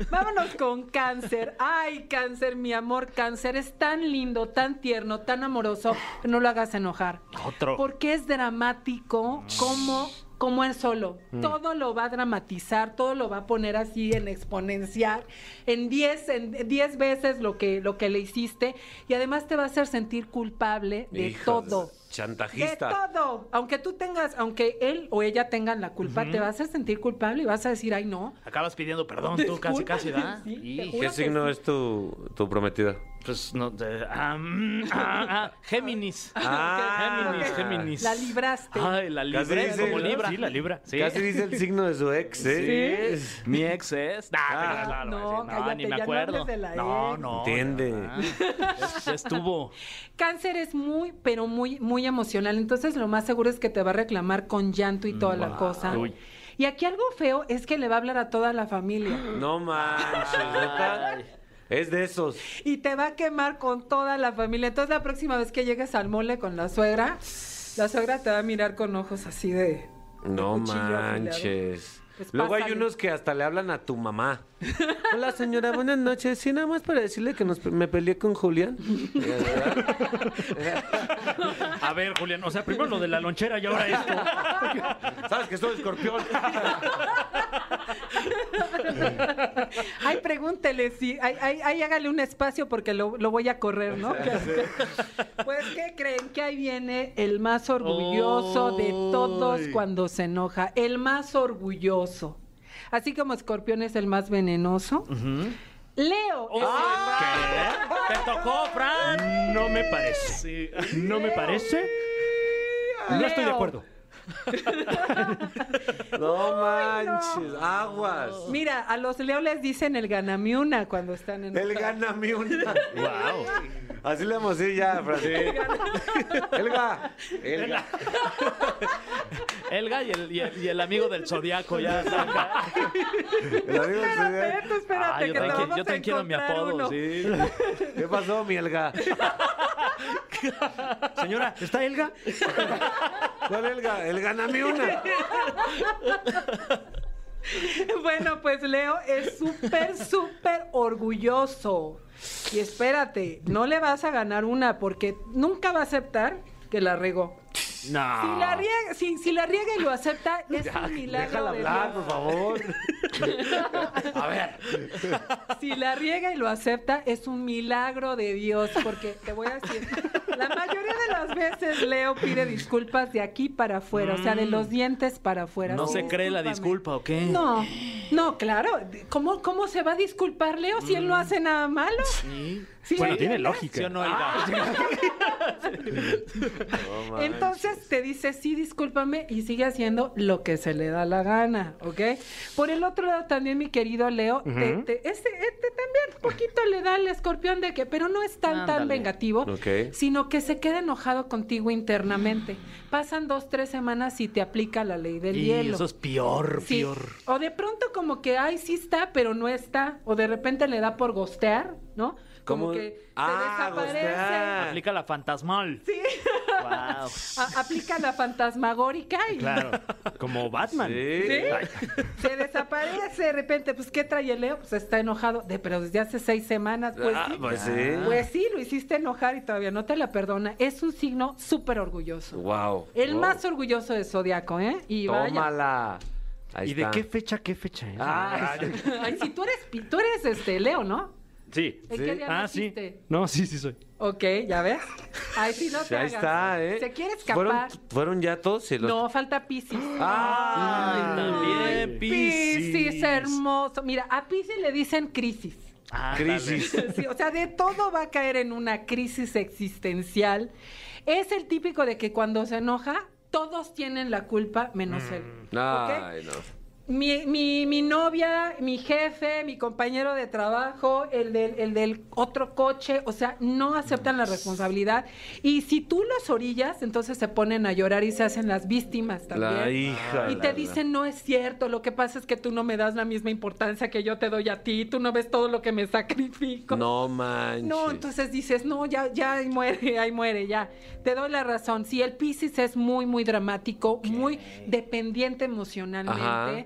Vámonos con cáncer. Ay, cáncer, mi amor, cáncer. Es tan lindo, tan tierno, tan amoroso. No lo hagas enojar. Otro. Porque es dramático como, como él solo. Todo lo va a dramatizar, todo lo va a poner así en exponencial, en 10 en 10 veces lo que, lo que le hiciste. Y además te va a hacer sentir culpable de Hijo de- todo. Chantajista. De todo. Aunque tú tengas, aunque él o ella tengan la culpa, te va a hacer sentir culpable y vas a decir, ay, no. Acabas pidiendo perdón tú, casi, casi, ¿verdad? Sí. ¿Qué signo sí. es tu, tu prometida? Pues no. de- ah, mm, ah, ah, Géminis. Ah, Géminis. Géminis. La libraste. Ay, la libré dice, como ¿no? libra. Sí, la libra. Sí. Casi dice el signo de su ex, ¿eh? Sí. Mi ex es. Nah, Ah. claro, No, sí, cállate, ni me ya no acuerdo. hables de la no, no. Entiende. ya- ya estuvo. Cáncer es muy, pero muy, muy emocional. Entonces, lo más seguro es que te va a reclamar con llanto y toda la cosa. Uy. Y aquí algo feo es que le va a hablar a toda la familia. No manches. Es de esos. Y te va a quemar con toda la familia. Entonces, la próxima vez que llegues al mole con la suegra, la suegra te va a mirar con ojos así de. No manches. Pues Luego hay unos que hasta le hablan a tu mamá. Hola señora, buenas noches. Sí, nada más para decirle que nos, me peleé con Julián. A ver, Julián, o sea, primero lo de la lonchera y ahora esto. ¿Sabes que soy escorpión? Ay, pregúntele si. Ay, ay, ay, hágale un espacio porque lo, lo voy a correr, ¿no? pues, ¿qué creen? Que ahí viene el más orgulloso de todos cuando se enoja. El más orgulloso. Así como Escorpión es el más venenoso. Leo. el más- ¿Te tocó, Fran? No me parece. No me parece. No estoy de acuerdo. No manches, aguas. Mira, a los Leo les dicen el ganamiuna cuando están en El gáname una. Wow. Así le vamos a decir ya, Fran. Elga. Elga. Elga y el, y el, y el amigo del zodiaco ya saca. El amigo del Espérate, Zodiaco. espérate, Ah, yo que te vamos yo a también quiero mi encontrar apodo, uno. sí. ¿Qué pasó, mi Elga? Señora, ¿está Elga? ¿Cuál Elga? El gáname una. Bueno, pues Leo es súper, súper orgulloso. Y espérate, no le vas a ganar una porque nunca va a aceptar que la regó. No. Si la riega, si, si la riega y lo acepta, es un milagro Déjala de hablar, Dios. por favor. A ver. Si la riega y lo acepta, es un milagro de Dios. Porque te voy a decir, la mayoría de las veces Leo pide disculpas de aquí para afuera, o sea, de los dientes para afuera. ¿No Sí, se cree la disculpa o qué? No, no, claro. ¿Cómo, ¿Cómo se va a disculpar Leo si él no hace nada malo? Sí. Sí, Bueno, tiene lógica. ¿Sí o no, Elga? Entonces te dice, sí, discúlpame, y sigue haciendo lo que se le da la gana, ¿ok? Por el otro lado también, mi querido Leo, te- te- este, este también poquito le da al escorpión de que, pero no es tan, tan vengativo, sino que se queda enojado contigo internamente. Pasan dos, tres semanas y te aplica la ley del Y hielo. eso es peor, Sí. peor. O de pronto como que, ay, sí está, pero no está. O de repente le da por gostear, ¿no? Como ¿Cómo? que se Ah, desaparece. gostear. Aplica la fantasmal. Sí. Wow. A- aplica la fantasmagórica y Claro. Como Batman. Sí. ¿Sí? se desaparece de repente. Pues, ¿qué trae el Leo? Pues está enojado. De, pero desde hace seis semanas, pues Ah, sí. pues sí. Pues sí, lo hiciste enojar y todavía no te la perdona. Es un signo súper orgulloso. Wow. El Wow. más orgulloso de Zodiaco, ¿eh? Y vaya. Tómala. Ahí ¿Y de está. qué fecha, qué fecha es? Ah, Ay, si tú eres, pi- tú eres este Leo, ¿no? Sí. ¿En qué día Ah, sí. No, sí, sí soy. Ok, ya ves. Ay, sí, no te ahí hagas. está, ¿eh? ¿Se quiere ¿Fueron, escapar? fueron ya todos? Sí, los- No, falta Piscis. Ah, También, Piscis, Piscis. hermoso. Mira, a Piscis le dicen crisis. Crisis. Sí, o sea, de todo va a caer en una crisis existencial. Es el típico de que cuando se enoja, todos tienen la culpa menos él. ¿ok? Ay, no. Mi, mi, mi novia, mi jefe, mi compañero de trabajo, el del, el del otro coche, o sea, no aceptan la responsabilidad. Y si tú los orillas, entonces se ponen a llorar y se hacen las víctimas también. La hija. Y la- te dicen, no es cierto, lo que pasa es que tú no me das la misma importancia que yo te doy a ti, tú no ves todo lo que me sacrifico. No manches. No, entonces dices, no, ya, ya ahí muere, ahí muere, ya. Te doy la razón. Sí, el Piscis es muy, muy dramático, muy dependiente emocionalmente. Ajá.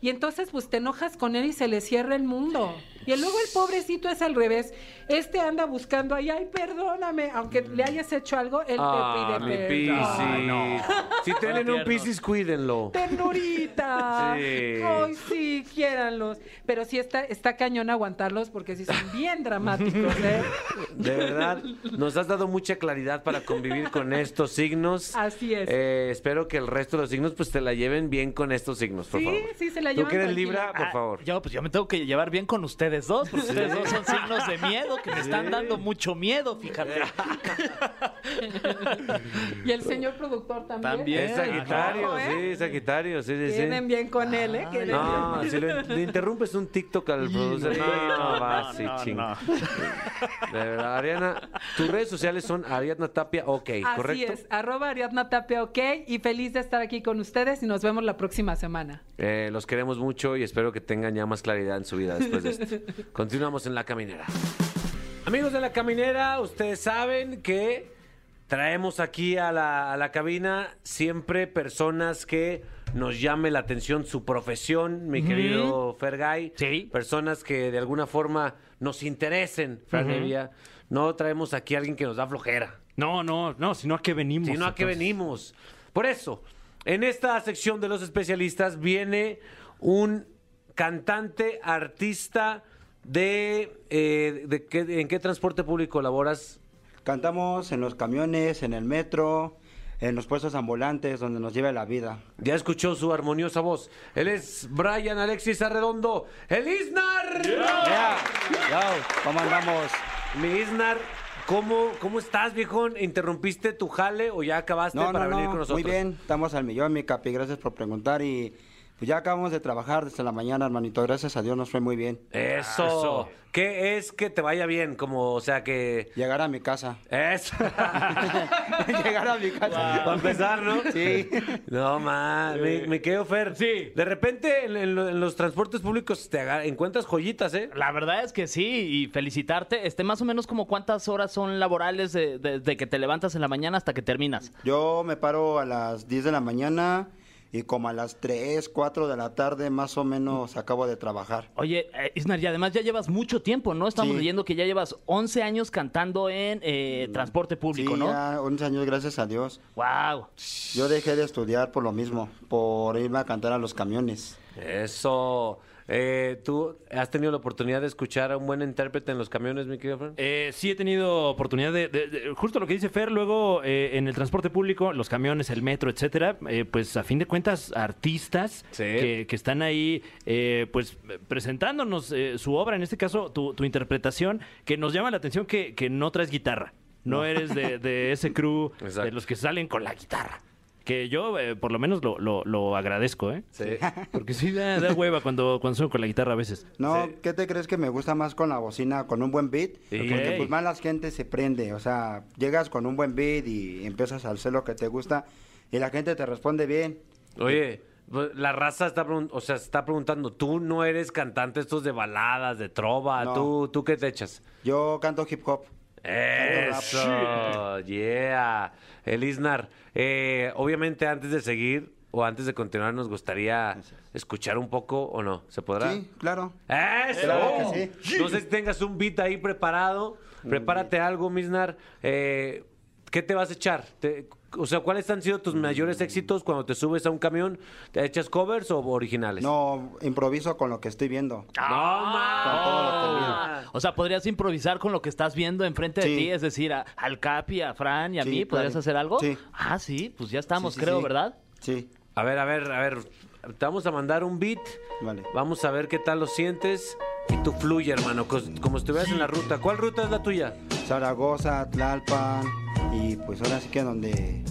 Y entonces, pues te enojas con él y se le cierra el mundo. Y luego el pobrecito es al revés. Este anda buscando ahí, ay, perdóname. Aunque le hayas hecho algo, él Ah, te mi pide Piscis. perdón. Ay, no. Si tienen un. Piscis, cuídenlo. Ternurita. Sí. Ay, sí, quiéranlos. Pero sí está, está cañón aguantarlos porque sí son bien dramáticos, ¿eh? De verdad, nos has dado mucha claridad para convivir con estos signos. Así es. Eh, espero que el resto de los signos pues te la lleven bien con estos signos, por Sí, favor. sí, se la Tú llevan que eres. Libra, por Ah, favor. Yo, pues yo me tengo que llevar bien con ustedes dos, porque ustedes dos son signos de miedo que me están dando mucho miedo, fíjate. Y el señor productor también. También. Es Sagitario, ¿eh? sí, Sagitario, sí, sí, sí. Queden bien con él, ¿eh? No, bien. si le, le interrumpes un TikTok al producer, no, no, va, sí, no, ching. no. De verdad, Ariana, tus redes sociales son Ariadna Tapia, ok, Así ¿correcto? es, arroba Ariadna Tapia, ok. Y feliz de estar aquí con ustedes y nos vemos la próxima semana. Eh, los queremos mucho y espero que tengan ya más claridad en su vida después de esto. Continuamos en La Caminera. Amigos de La Caminera, ustedes saben que traemos aquí a la, a la cabina siempre personas que nos llame la atención su profesión, mi querido Fergay. Sí. Personas que de alguna forma nos interesen, Fran Evia. No traemos aquí a alguien que nos da flojera. No, no, no, sino a qué venimos. sino a qué entonces. venimos. Por eso, en esta sección de los especialistas viene un cantante, artista de, eh, de qué- ¿en qué transporte público laboras? Cantamos en los camiones, en el metro, en los puestos ambulantes, donde nos lleva la vida. Ya escuchó su armoniosa voz. Él es Brian Alexis Arredondo, el Isnar. Ya, ya, ¿cómo andamos? Mi Isnar, ¿cómo, ¿cómo estás, viejón? ¿Interrumpiste tu jale o ya acabaste No, para no, venir no, con nosotros? muy bien, estamos al millón, mi capi, gracias por preguntar y pues ya acabamos de trabajar desde la mañana, hermanito, gracias a Dios nos fue muy bien. Eso. Eso. ¿Qué es que te vaya bien? Como, o sea, que... Llegar a mi casa. Eso. Llegar a mi casa. Para empezar, ¿no? Sí. No, man, me, me quedo Fer. Sí. De repente en, en lo- en los transportes públicos te encuentras joyitas, ¿eh? La verdad es que sí, y felicitarte. Este, más o menos como cuántas horas son laborales de- de- desde que te levantas en la mañana hasta que terminas. Yo me paro a las 10 de la mañana y como a las 3, 4 de la tarde más o menos acabo de trabajar. Oye, eh, Isnar, y además ya llevas mucho tiempo, ¿no? Estamos Sí. leyendo que ya llevas 11 años cantando en eh, transporte público, sí, ¿no? ya 11 años, gracias a Dios. Wow. Yo dejé de estudiar por lo mismo, por irme a cantar a los camiones. Eso. Eh, ¿Tú has tenido la oportunidad de escuchar a un buen intérprete en los camiones, mi querido Fer? Eh, sí he tenido oportunidad de, de- de- justo lo que dice Fer, luego eh, en el transporte público, los camiones, el metro, etcétera, eh, pues a fin de cuentas artistas Sí. que, que están ahí eh, pues presentándonos eh, su obra, en este caso tu, tu interpretación, que nos llama la atención que, que no traes guitarra, no, eres de, de ese crew Exacto. de los que salen con la guitarra. Que yo, eh, por lo menos, lo, lo- lo agradezco, ¿eh? Sí. Porque sí da, da hueva cuando, cuando sueno con la guitarra a veces. No, Sí. ¿qué te crees que me gusta más con la bocina, con un buen beat? Sí. Porque pues más la gente se prende, o sea, llegas con un buen beat y empiezas a hacer lo que te gusta y la gente te responde bien. Oye, pues, la raza está, pregun- o sea, está preguntando, tú no eres cantante estos de baladas, de trova, No. ¿tú, ¿tú qué te echas? Yo canto hip hop. Eso, yeah. El Isnar, eh, obviamente antes de seguir o antes de continuar nos gustaría escuchar un poco o no, ¿se podrá? Sí, claro. ¡Eso! Claro que No sé si tengas un beat ahí preparado. Prepárate algo, Misnar. Eh, ¿Qué te vas a echar? Te- o sea, ¿cuáles han sido tus mayores éxitos cuando te subes a un camión? ¿Te echas covers o originales? No, improviso con lo que estoy viendo. ¡No, todo lo que ma! O sea, podrías improvisar con lo que estás viendo enfrente de ti, es decir, a- al Capi, a Fran y a Sí, mí, ¿podrías claro. hacer algo? Sí. Ah, sí, pues ya estamos, Sí, sí, creo, sí. ¿verdad? Sí, A ver, a ver, a ver. Te vamos a mandar un beat. vale. Vamos a ver qué tal lo sientes. Y tú fluye, hermano, como estuvieras en la ruta. ¿Cuál ruta es la tuya? Zaragoza, Tlalpan y pues ahora sí que donde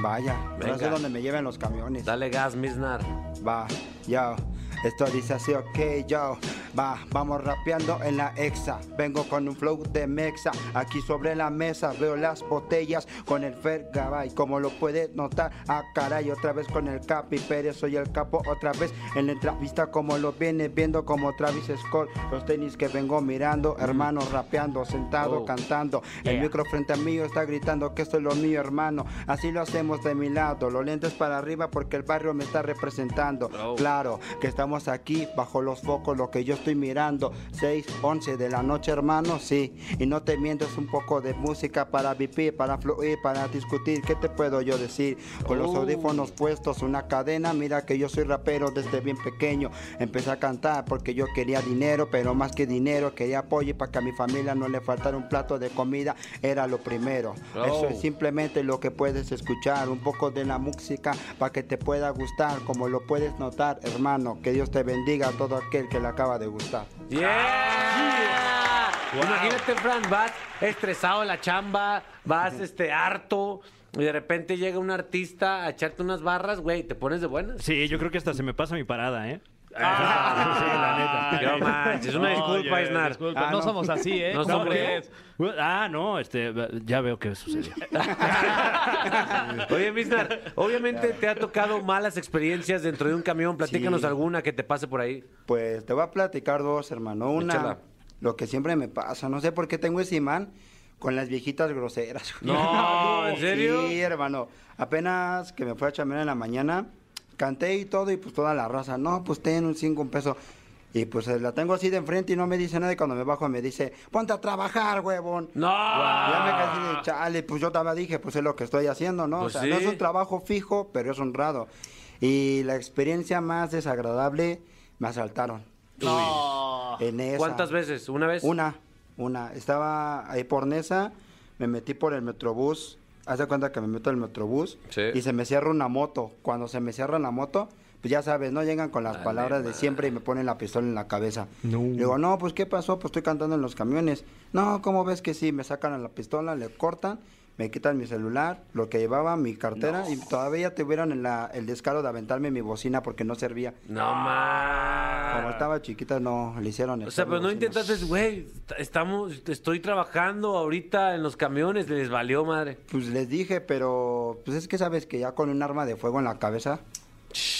vaya, ahora sí Venga. donde me lleven los camiones. Dale gas, Misnar. Va, yo. Esto dice así, ok, yo. Va, vamos rapeando en la exa. Vengo con un flow de mexa. Aquí sobre la mesa veo las botellas con el Fergabay. Como lo puedes notar, ah, caray, otra vez con el Capi Pérez. Soy el capo otra vez en la entrevista. Como lo viene viendo, como Travis Scott. Los tenis que vengo mirando, hermano, rapeando, sentado, Oh. cantando. El micro frente a mí está gritando que esto es lo mío, hermano. Así lo hacemos de mi lado. Los lentes para arriba porque el barrio me está representando. Oh. Claro que estamos aquí bajo los focos, lo que yo estoy mirando. 6, 11 de la noche, hermano, sí. Y no te mientes un poco de música para vivir, para fluir, para discutir. ¿Qué te puedo yo decir? Con los Oh. audífonos puestos, una cadena. Mira que yo soy rapero desde bien pequeño. Empecé a cantar porque yo quería dinero, pero más que dinero, quería apoyo para que a mi familia no le faltara un plato de comida. Era lo primero. Oh. Eso es simplemente lo que puedes escuchar. Un poco de la música para que te pueda gustar. Como lo puedes notar, hermano. Que Dios te bendiga a todo aquel que le acaba de gustar. ¡Yeah! Imagínate, Fran, vas estresado en la chamba, vas este harto, y de repente llega un artista a echarte unas barras, güey, te pones de buenas. Sí, yo creo que hasta se me pasa mi parada, ¿eh? Ah, sí, la neta. No manches, una disculpa, Isnar. disculpa, Ah, no, no. somos así, ¿eh? No ¿Cómo somos- crees? Ah, no, este, ya veo qué sucedió. Oye, Misnar, obviamente te ha tocado malas experiencias dentro de un camión. Platícanos Sí. alguna que te pase por ahí. Pues te voy a platicar dos, hermano. Una, Échala. lo que siempre me pasa. No sé por qué tengo ese imán con las viejitas groseras. No, ¿en serio? Sí, hermano. Apenas que me fui a chambear en la mañana, canté y todo, y pues toda la raza, no, pues ten un cinco un peso. Y pues eh, la tengo así de enfrente y no me dice nada. Y cuando me bajo me dice, ponte a trabajar, huevón. No. Ya me casi de chale, pues yo también dije, pues es lo que estoy haciendo, ¿no? Pues o sea, no sí. es un trabajo fijo, pero es honrado. Y la experiencia más desagradable, me asaltaron. No. En esa. ¿Cuántas veces? ¿Una vez? Una, una. Estaba ahí por Nesa, me metí por el Metrobús. Haz de cuenta que me meto en el Metrobús Sí. y se me cierra una moto. Cuando se me cierra la moto, pues ya sabes, no llegan con las Dale, palabras de siempre y me ponen la pistola en la cabeza. Le digo, no, pues ¿qué pasó? Pues estoy cantando en los camiones. No, ¿cómo ves que sí? Me sacan a la pistola, le cortan, me quitan mi celular, lo que llevaba, mi cartera y todavía tuvieron el, la- el descaro de aventarme mi bocina porque no servía. No más. Como estaba chiquita, no le hicieron O sea, pero no bocina. intentaste, güey, estamos, estoy trabajando ahorita en los camiones, les valió madre. Pues les dije, pero pues es que sabes que ya con un arma de fuego en la cabeza,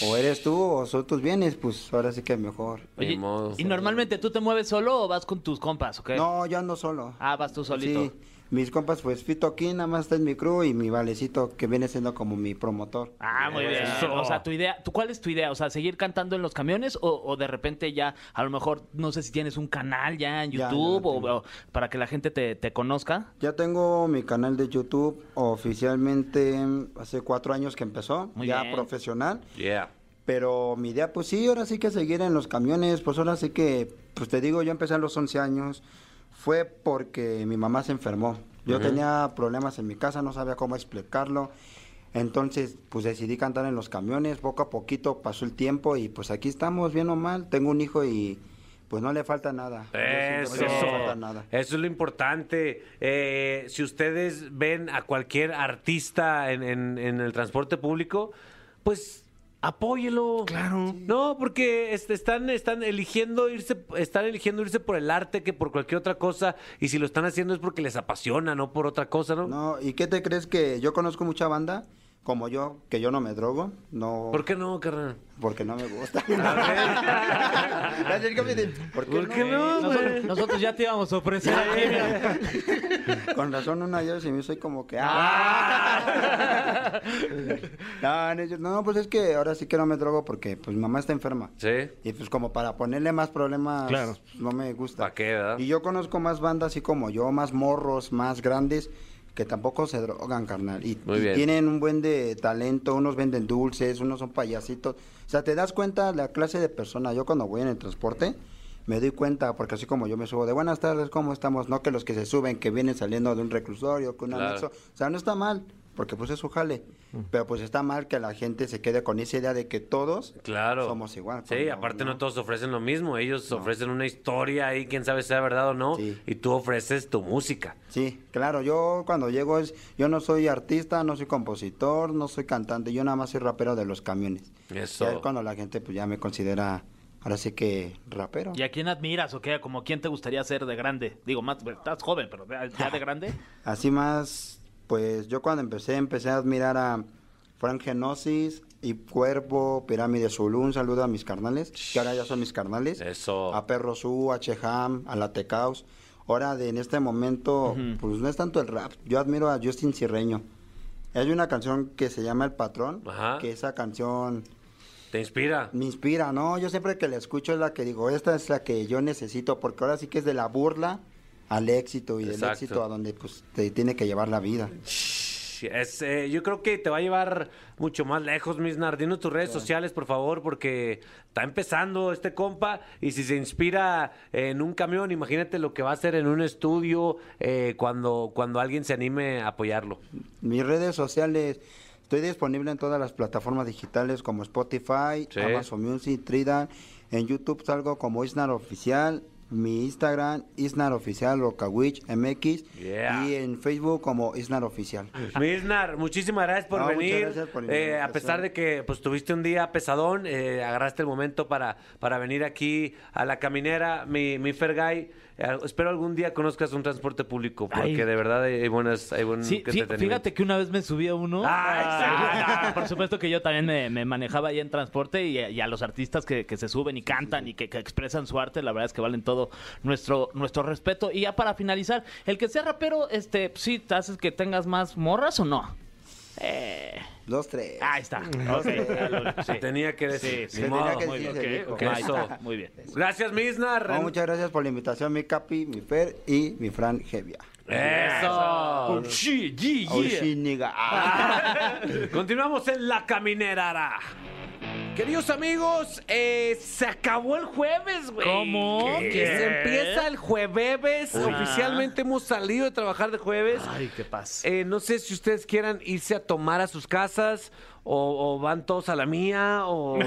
o eres tú o son tus bienes, pues ahora sí que mejor. Ni Oye, modo. ¿y normalmente tú te mueves solo o vas con tus compas, ok? No, yo ando solo. Ah, vas tú solito. Sí, mis compas, pues Fito aquí, nada más está en mi crew y mi valecito que viene siendo como mi promotor. Ah, muy bien. Eso. O sea, tu idea, ¿tú, ¿cuál es tu idea? O sea, seguir cantando en los camiones o, o de repente ya, a lo mejor, no sé si tienes un canal ya en YouTube ya o, para que la gente te, te conozca. Ya tengo mi canal de YouTube oficialmente hace cuatro años que empezó, Muy ya bien. profesional. Yeah. Pero mi idea, pues sí, ahora sí que seguir en los camiones, pues ahora sí que, pues te digo, yo empecé a los 11 años, fue porque mi mamá se enfermó. Yo tenía problemas en mi casa, no sabía cómo explicarlo. Entonces, pues decidí cantar en los camiones, poco a poquito pasó el tiempo y pues aquí estamos, bien o mal. Tengo un hijo y pues no le falta nada. Eso, no le falta nada. eso es lo importante. Eh, si ustedes ven a cualquier artista en, en- en el transporte público, pues apóyelo. Claro. No, porque este, están, están eligiendo irse, están eligiendo irse por el arte que por cualquier otra cosa. Y si lo están haciendo es porque les apasiona, no por otra cosa, ¿no? No, ¿y qué te crees que yo conozco mucha banda como yo, que yo no me drogo? No. ¿Por qué no, carnal? Porque no me gusta. ¿Por qué, ¿Por qué no? no, Nosotros, ya te íbamos a ofrecer. Con razón una yo y me soy como que... ¡ah! no, no, no, pues es que ahora sí que no me drogo porque pues mi mamá está enferma. Sí. Y pues como para ponerle más problemas, Claro. no me gusta. ¿Para qué, verdad? Y yo conozco más bandas así como yo, más morros, más grandes, que tampoco se drogan, carnal. Y, tienen un buen de talento, unos venden dulces, unos son payasitos. O sea, te das cuenta la clase de persona. Yo cuando voy en el transporte, me doy cuenta, porque así como yo me subo de buenas tardes, ¿cómo estamos? No que los que se suben, que vienen saliendo de un reclusorio, con un Claro. anexo. O sea, no está mal, porque pues es su jale. Pero pues está mal que la gente se quede con esa idea de que todos Claro. somos igual. Sí, aparte no. todos ofrecen lo mismo. Ellos ofrecen una historia ahí, quién sabe si sea verdad o no. Sí. Y tú ofreces tu música. Sí, claro, yo cuando llego es, yo no soy artista, no soy compositor, no soy cantante, yo nada más soy rapero de los camiones. Eso. Ya es cuando la gente pues ya me considera, ahora sí que rapero. ¿Y a quién admiras o qué? ¿Como quién te gustaría ser de grande? Digo, más, estás joven, pero ya de grande. Así más, pues yo cuando empecé, empecé a admirar a Frank Genosis y Cuervo, Pirámide Zulu, un saludo a mis carnales, que ahora ya son mis carnales. Eso. A Perro Su, a Cheham, a La Tecaos. Ahora de en este momento, pues no es tanto el rap, yo admiro a Justin Cirreño. Hay una canción que se llama El Patrón, Ajá. que esa canción ¿Te inspira? me inspira, ¿no? Yo siempre que la escucho es la que digo, esta es la que yo necesito, porque ahora sí que es de la burla al éxito y del Exacto. éxito a donde pues te tiene que llevar la vida. Es, eh, yo creo que te va a llevar mucho más lejos, Misnar. Dinos tus redes sociales, por favor, porque está empezando este compa y si se inspira en un camión, imagínate lo que va a hacer en un estudio eh, cuando, cuando alguien se anime a apoyarlo. Mis redes sociales, estoy disponible en todas las plataformas digitales como Spotify, Sí. Amazon Music, Tridan. En YouTube salgo como Isnar Oficial. Mi Instagram, Isnar Oficial, Rocawich MX. Yeah. Y en Facebook como Isnar Oficial. Misnar, muchísimas gracias por No, venir. gracias por Eh, a invitación. pesar de que pues tuviste un día pesadón, eh, agarraste el momento para, para venir aquí a la caminera, mi, mi Fergay. Espero algún día conozcas un transporte público, porque Ay. de verdad hay buenas, hay buen Sí, entretenimiento. fíjate que una vez me subí a uno. Ah, Ah, por supuesto que yo también me, me manejaba ahí en transporte y, a- y a los artistas que, que se suben y cantan y que, que expresan su arte, la verdad es que valen todo nuestro, nuestro respeto. Y ya para finalizar, el que sea rapero, este, sí, ¿te haces que tengas más morras o no? Eh, Dos, tres. ahí está. Ok, ya lo- sí. Tenía que decir. Sí, modo. tenía que Muy decir, bien, Eso. Muy. Gracias, Misna. No, muchas gracias por la invitación, mi Capi, mi Fer y mi Fran Hevia. Eso. Sí, sí. Ah. Continuamos en La Caminera. Queridos amigos, eh, se acabó el jueves, güey. ¿Cómo? Que ¿Qué? se empieza el jueves. Oficialmente hemos salido de trabajar de jueves. Ay, qué pasa. Eh, no sé si ustedes quieran irse a tomar a sus casas o, o van todos a la mía o,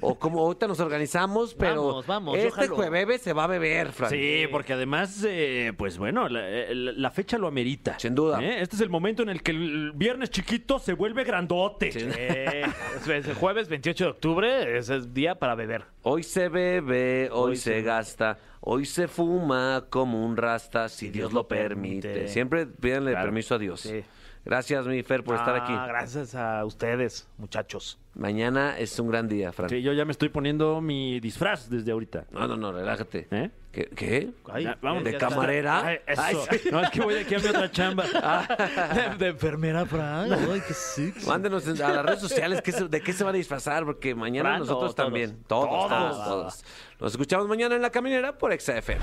o como ahorita nos organizamos, pero Vamos, vamos, yo este jalo. jueves se va a beber, Frank. Sí, porque además, eh, pues bueno, la, eh, la- la fecha lo amerita. Sin duda. ¿eh? Este es el momento en el que el viernes chiquito se vuelve grandote. Eh, es- el jueves 28 de octubre, ese es día para beber. Hoy se bebe, hoy, Hoy se se- gasta, hoy se fuma como un rasta, si Dios lo permite. permite. Siempre pídanle Claro. permiso a Dios. Sí. Gracias, mi Fer, por estar Ah, aquí. Gracias a ustedes, muchachos. Mañana es un gran día, Fran. Sí, yo ya me estoy poniendo mi disfraz desde ahorita. No, no, no, relájate. ¿Eh? ¿Qué? qué? Ay, vamos. ¿De camarera? Ay, eso. Ay, sí. No, es que voy aquí a mi otra chamba. De, de enfermera, Fran. Ay, qué sexy. Mándenos en- a las redes sociales qué se- de qué se van a disfrazar, porque mañana Fran, nosotros todos. también. Todos, todos, Todos. todos. Nos escuchamos mañana en La Caminera por XFM.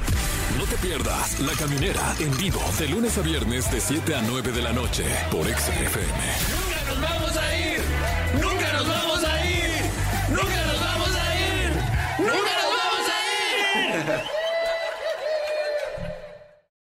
No te pierdas La Caminera en vivo de lunes a viernes de 7 a 9 de la noche por XFM. ¡Nunca nos vamos a ir!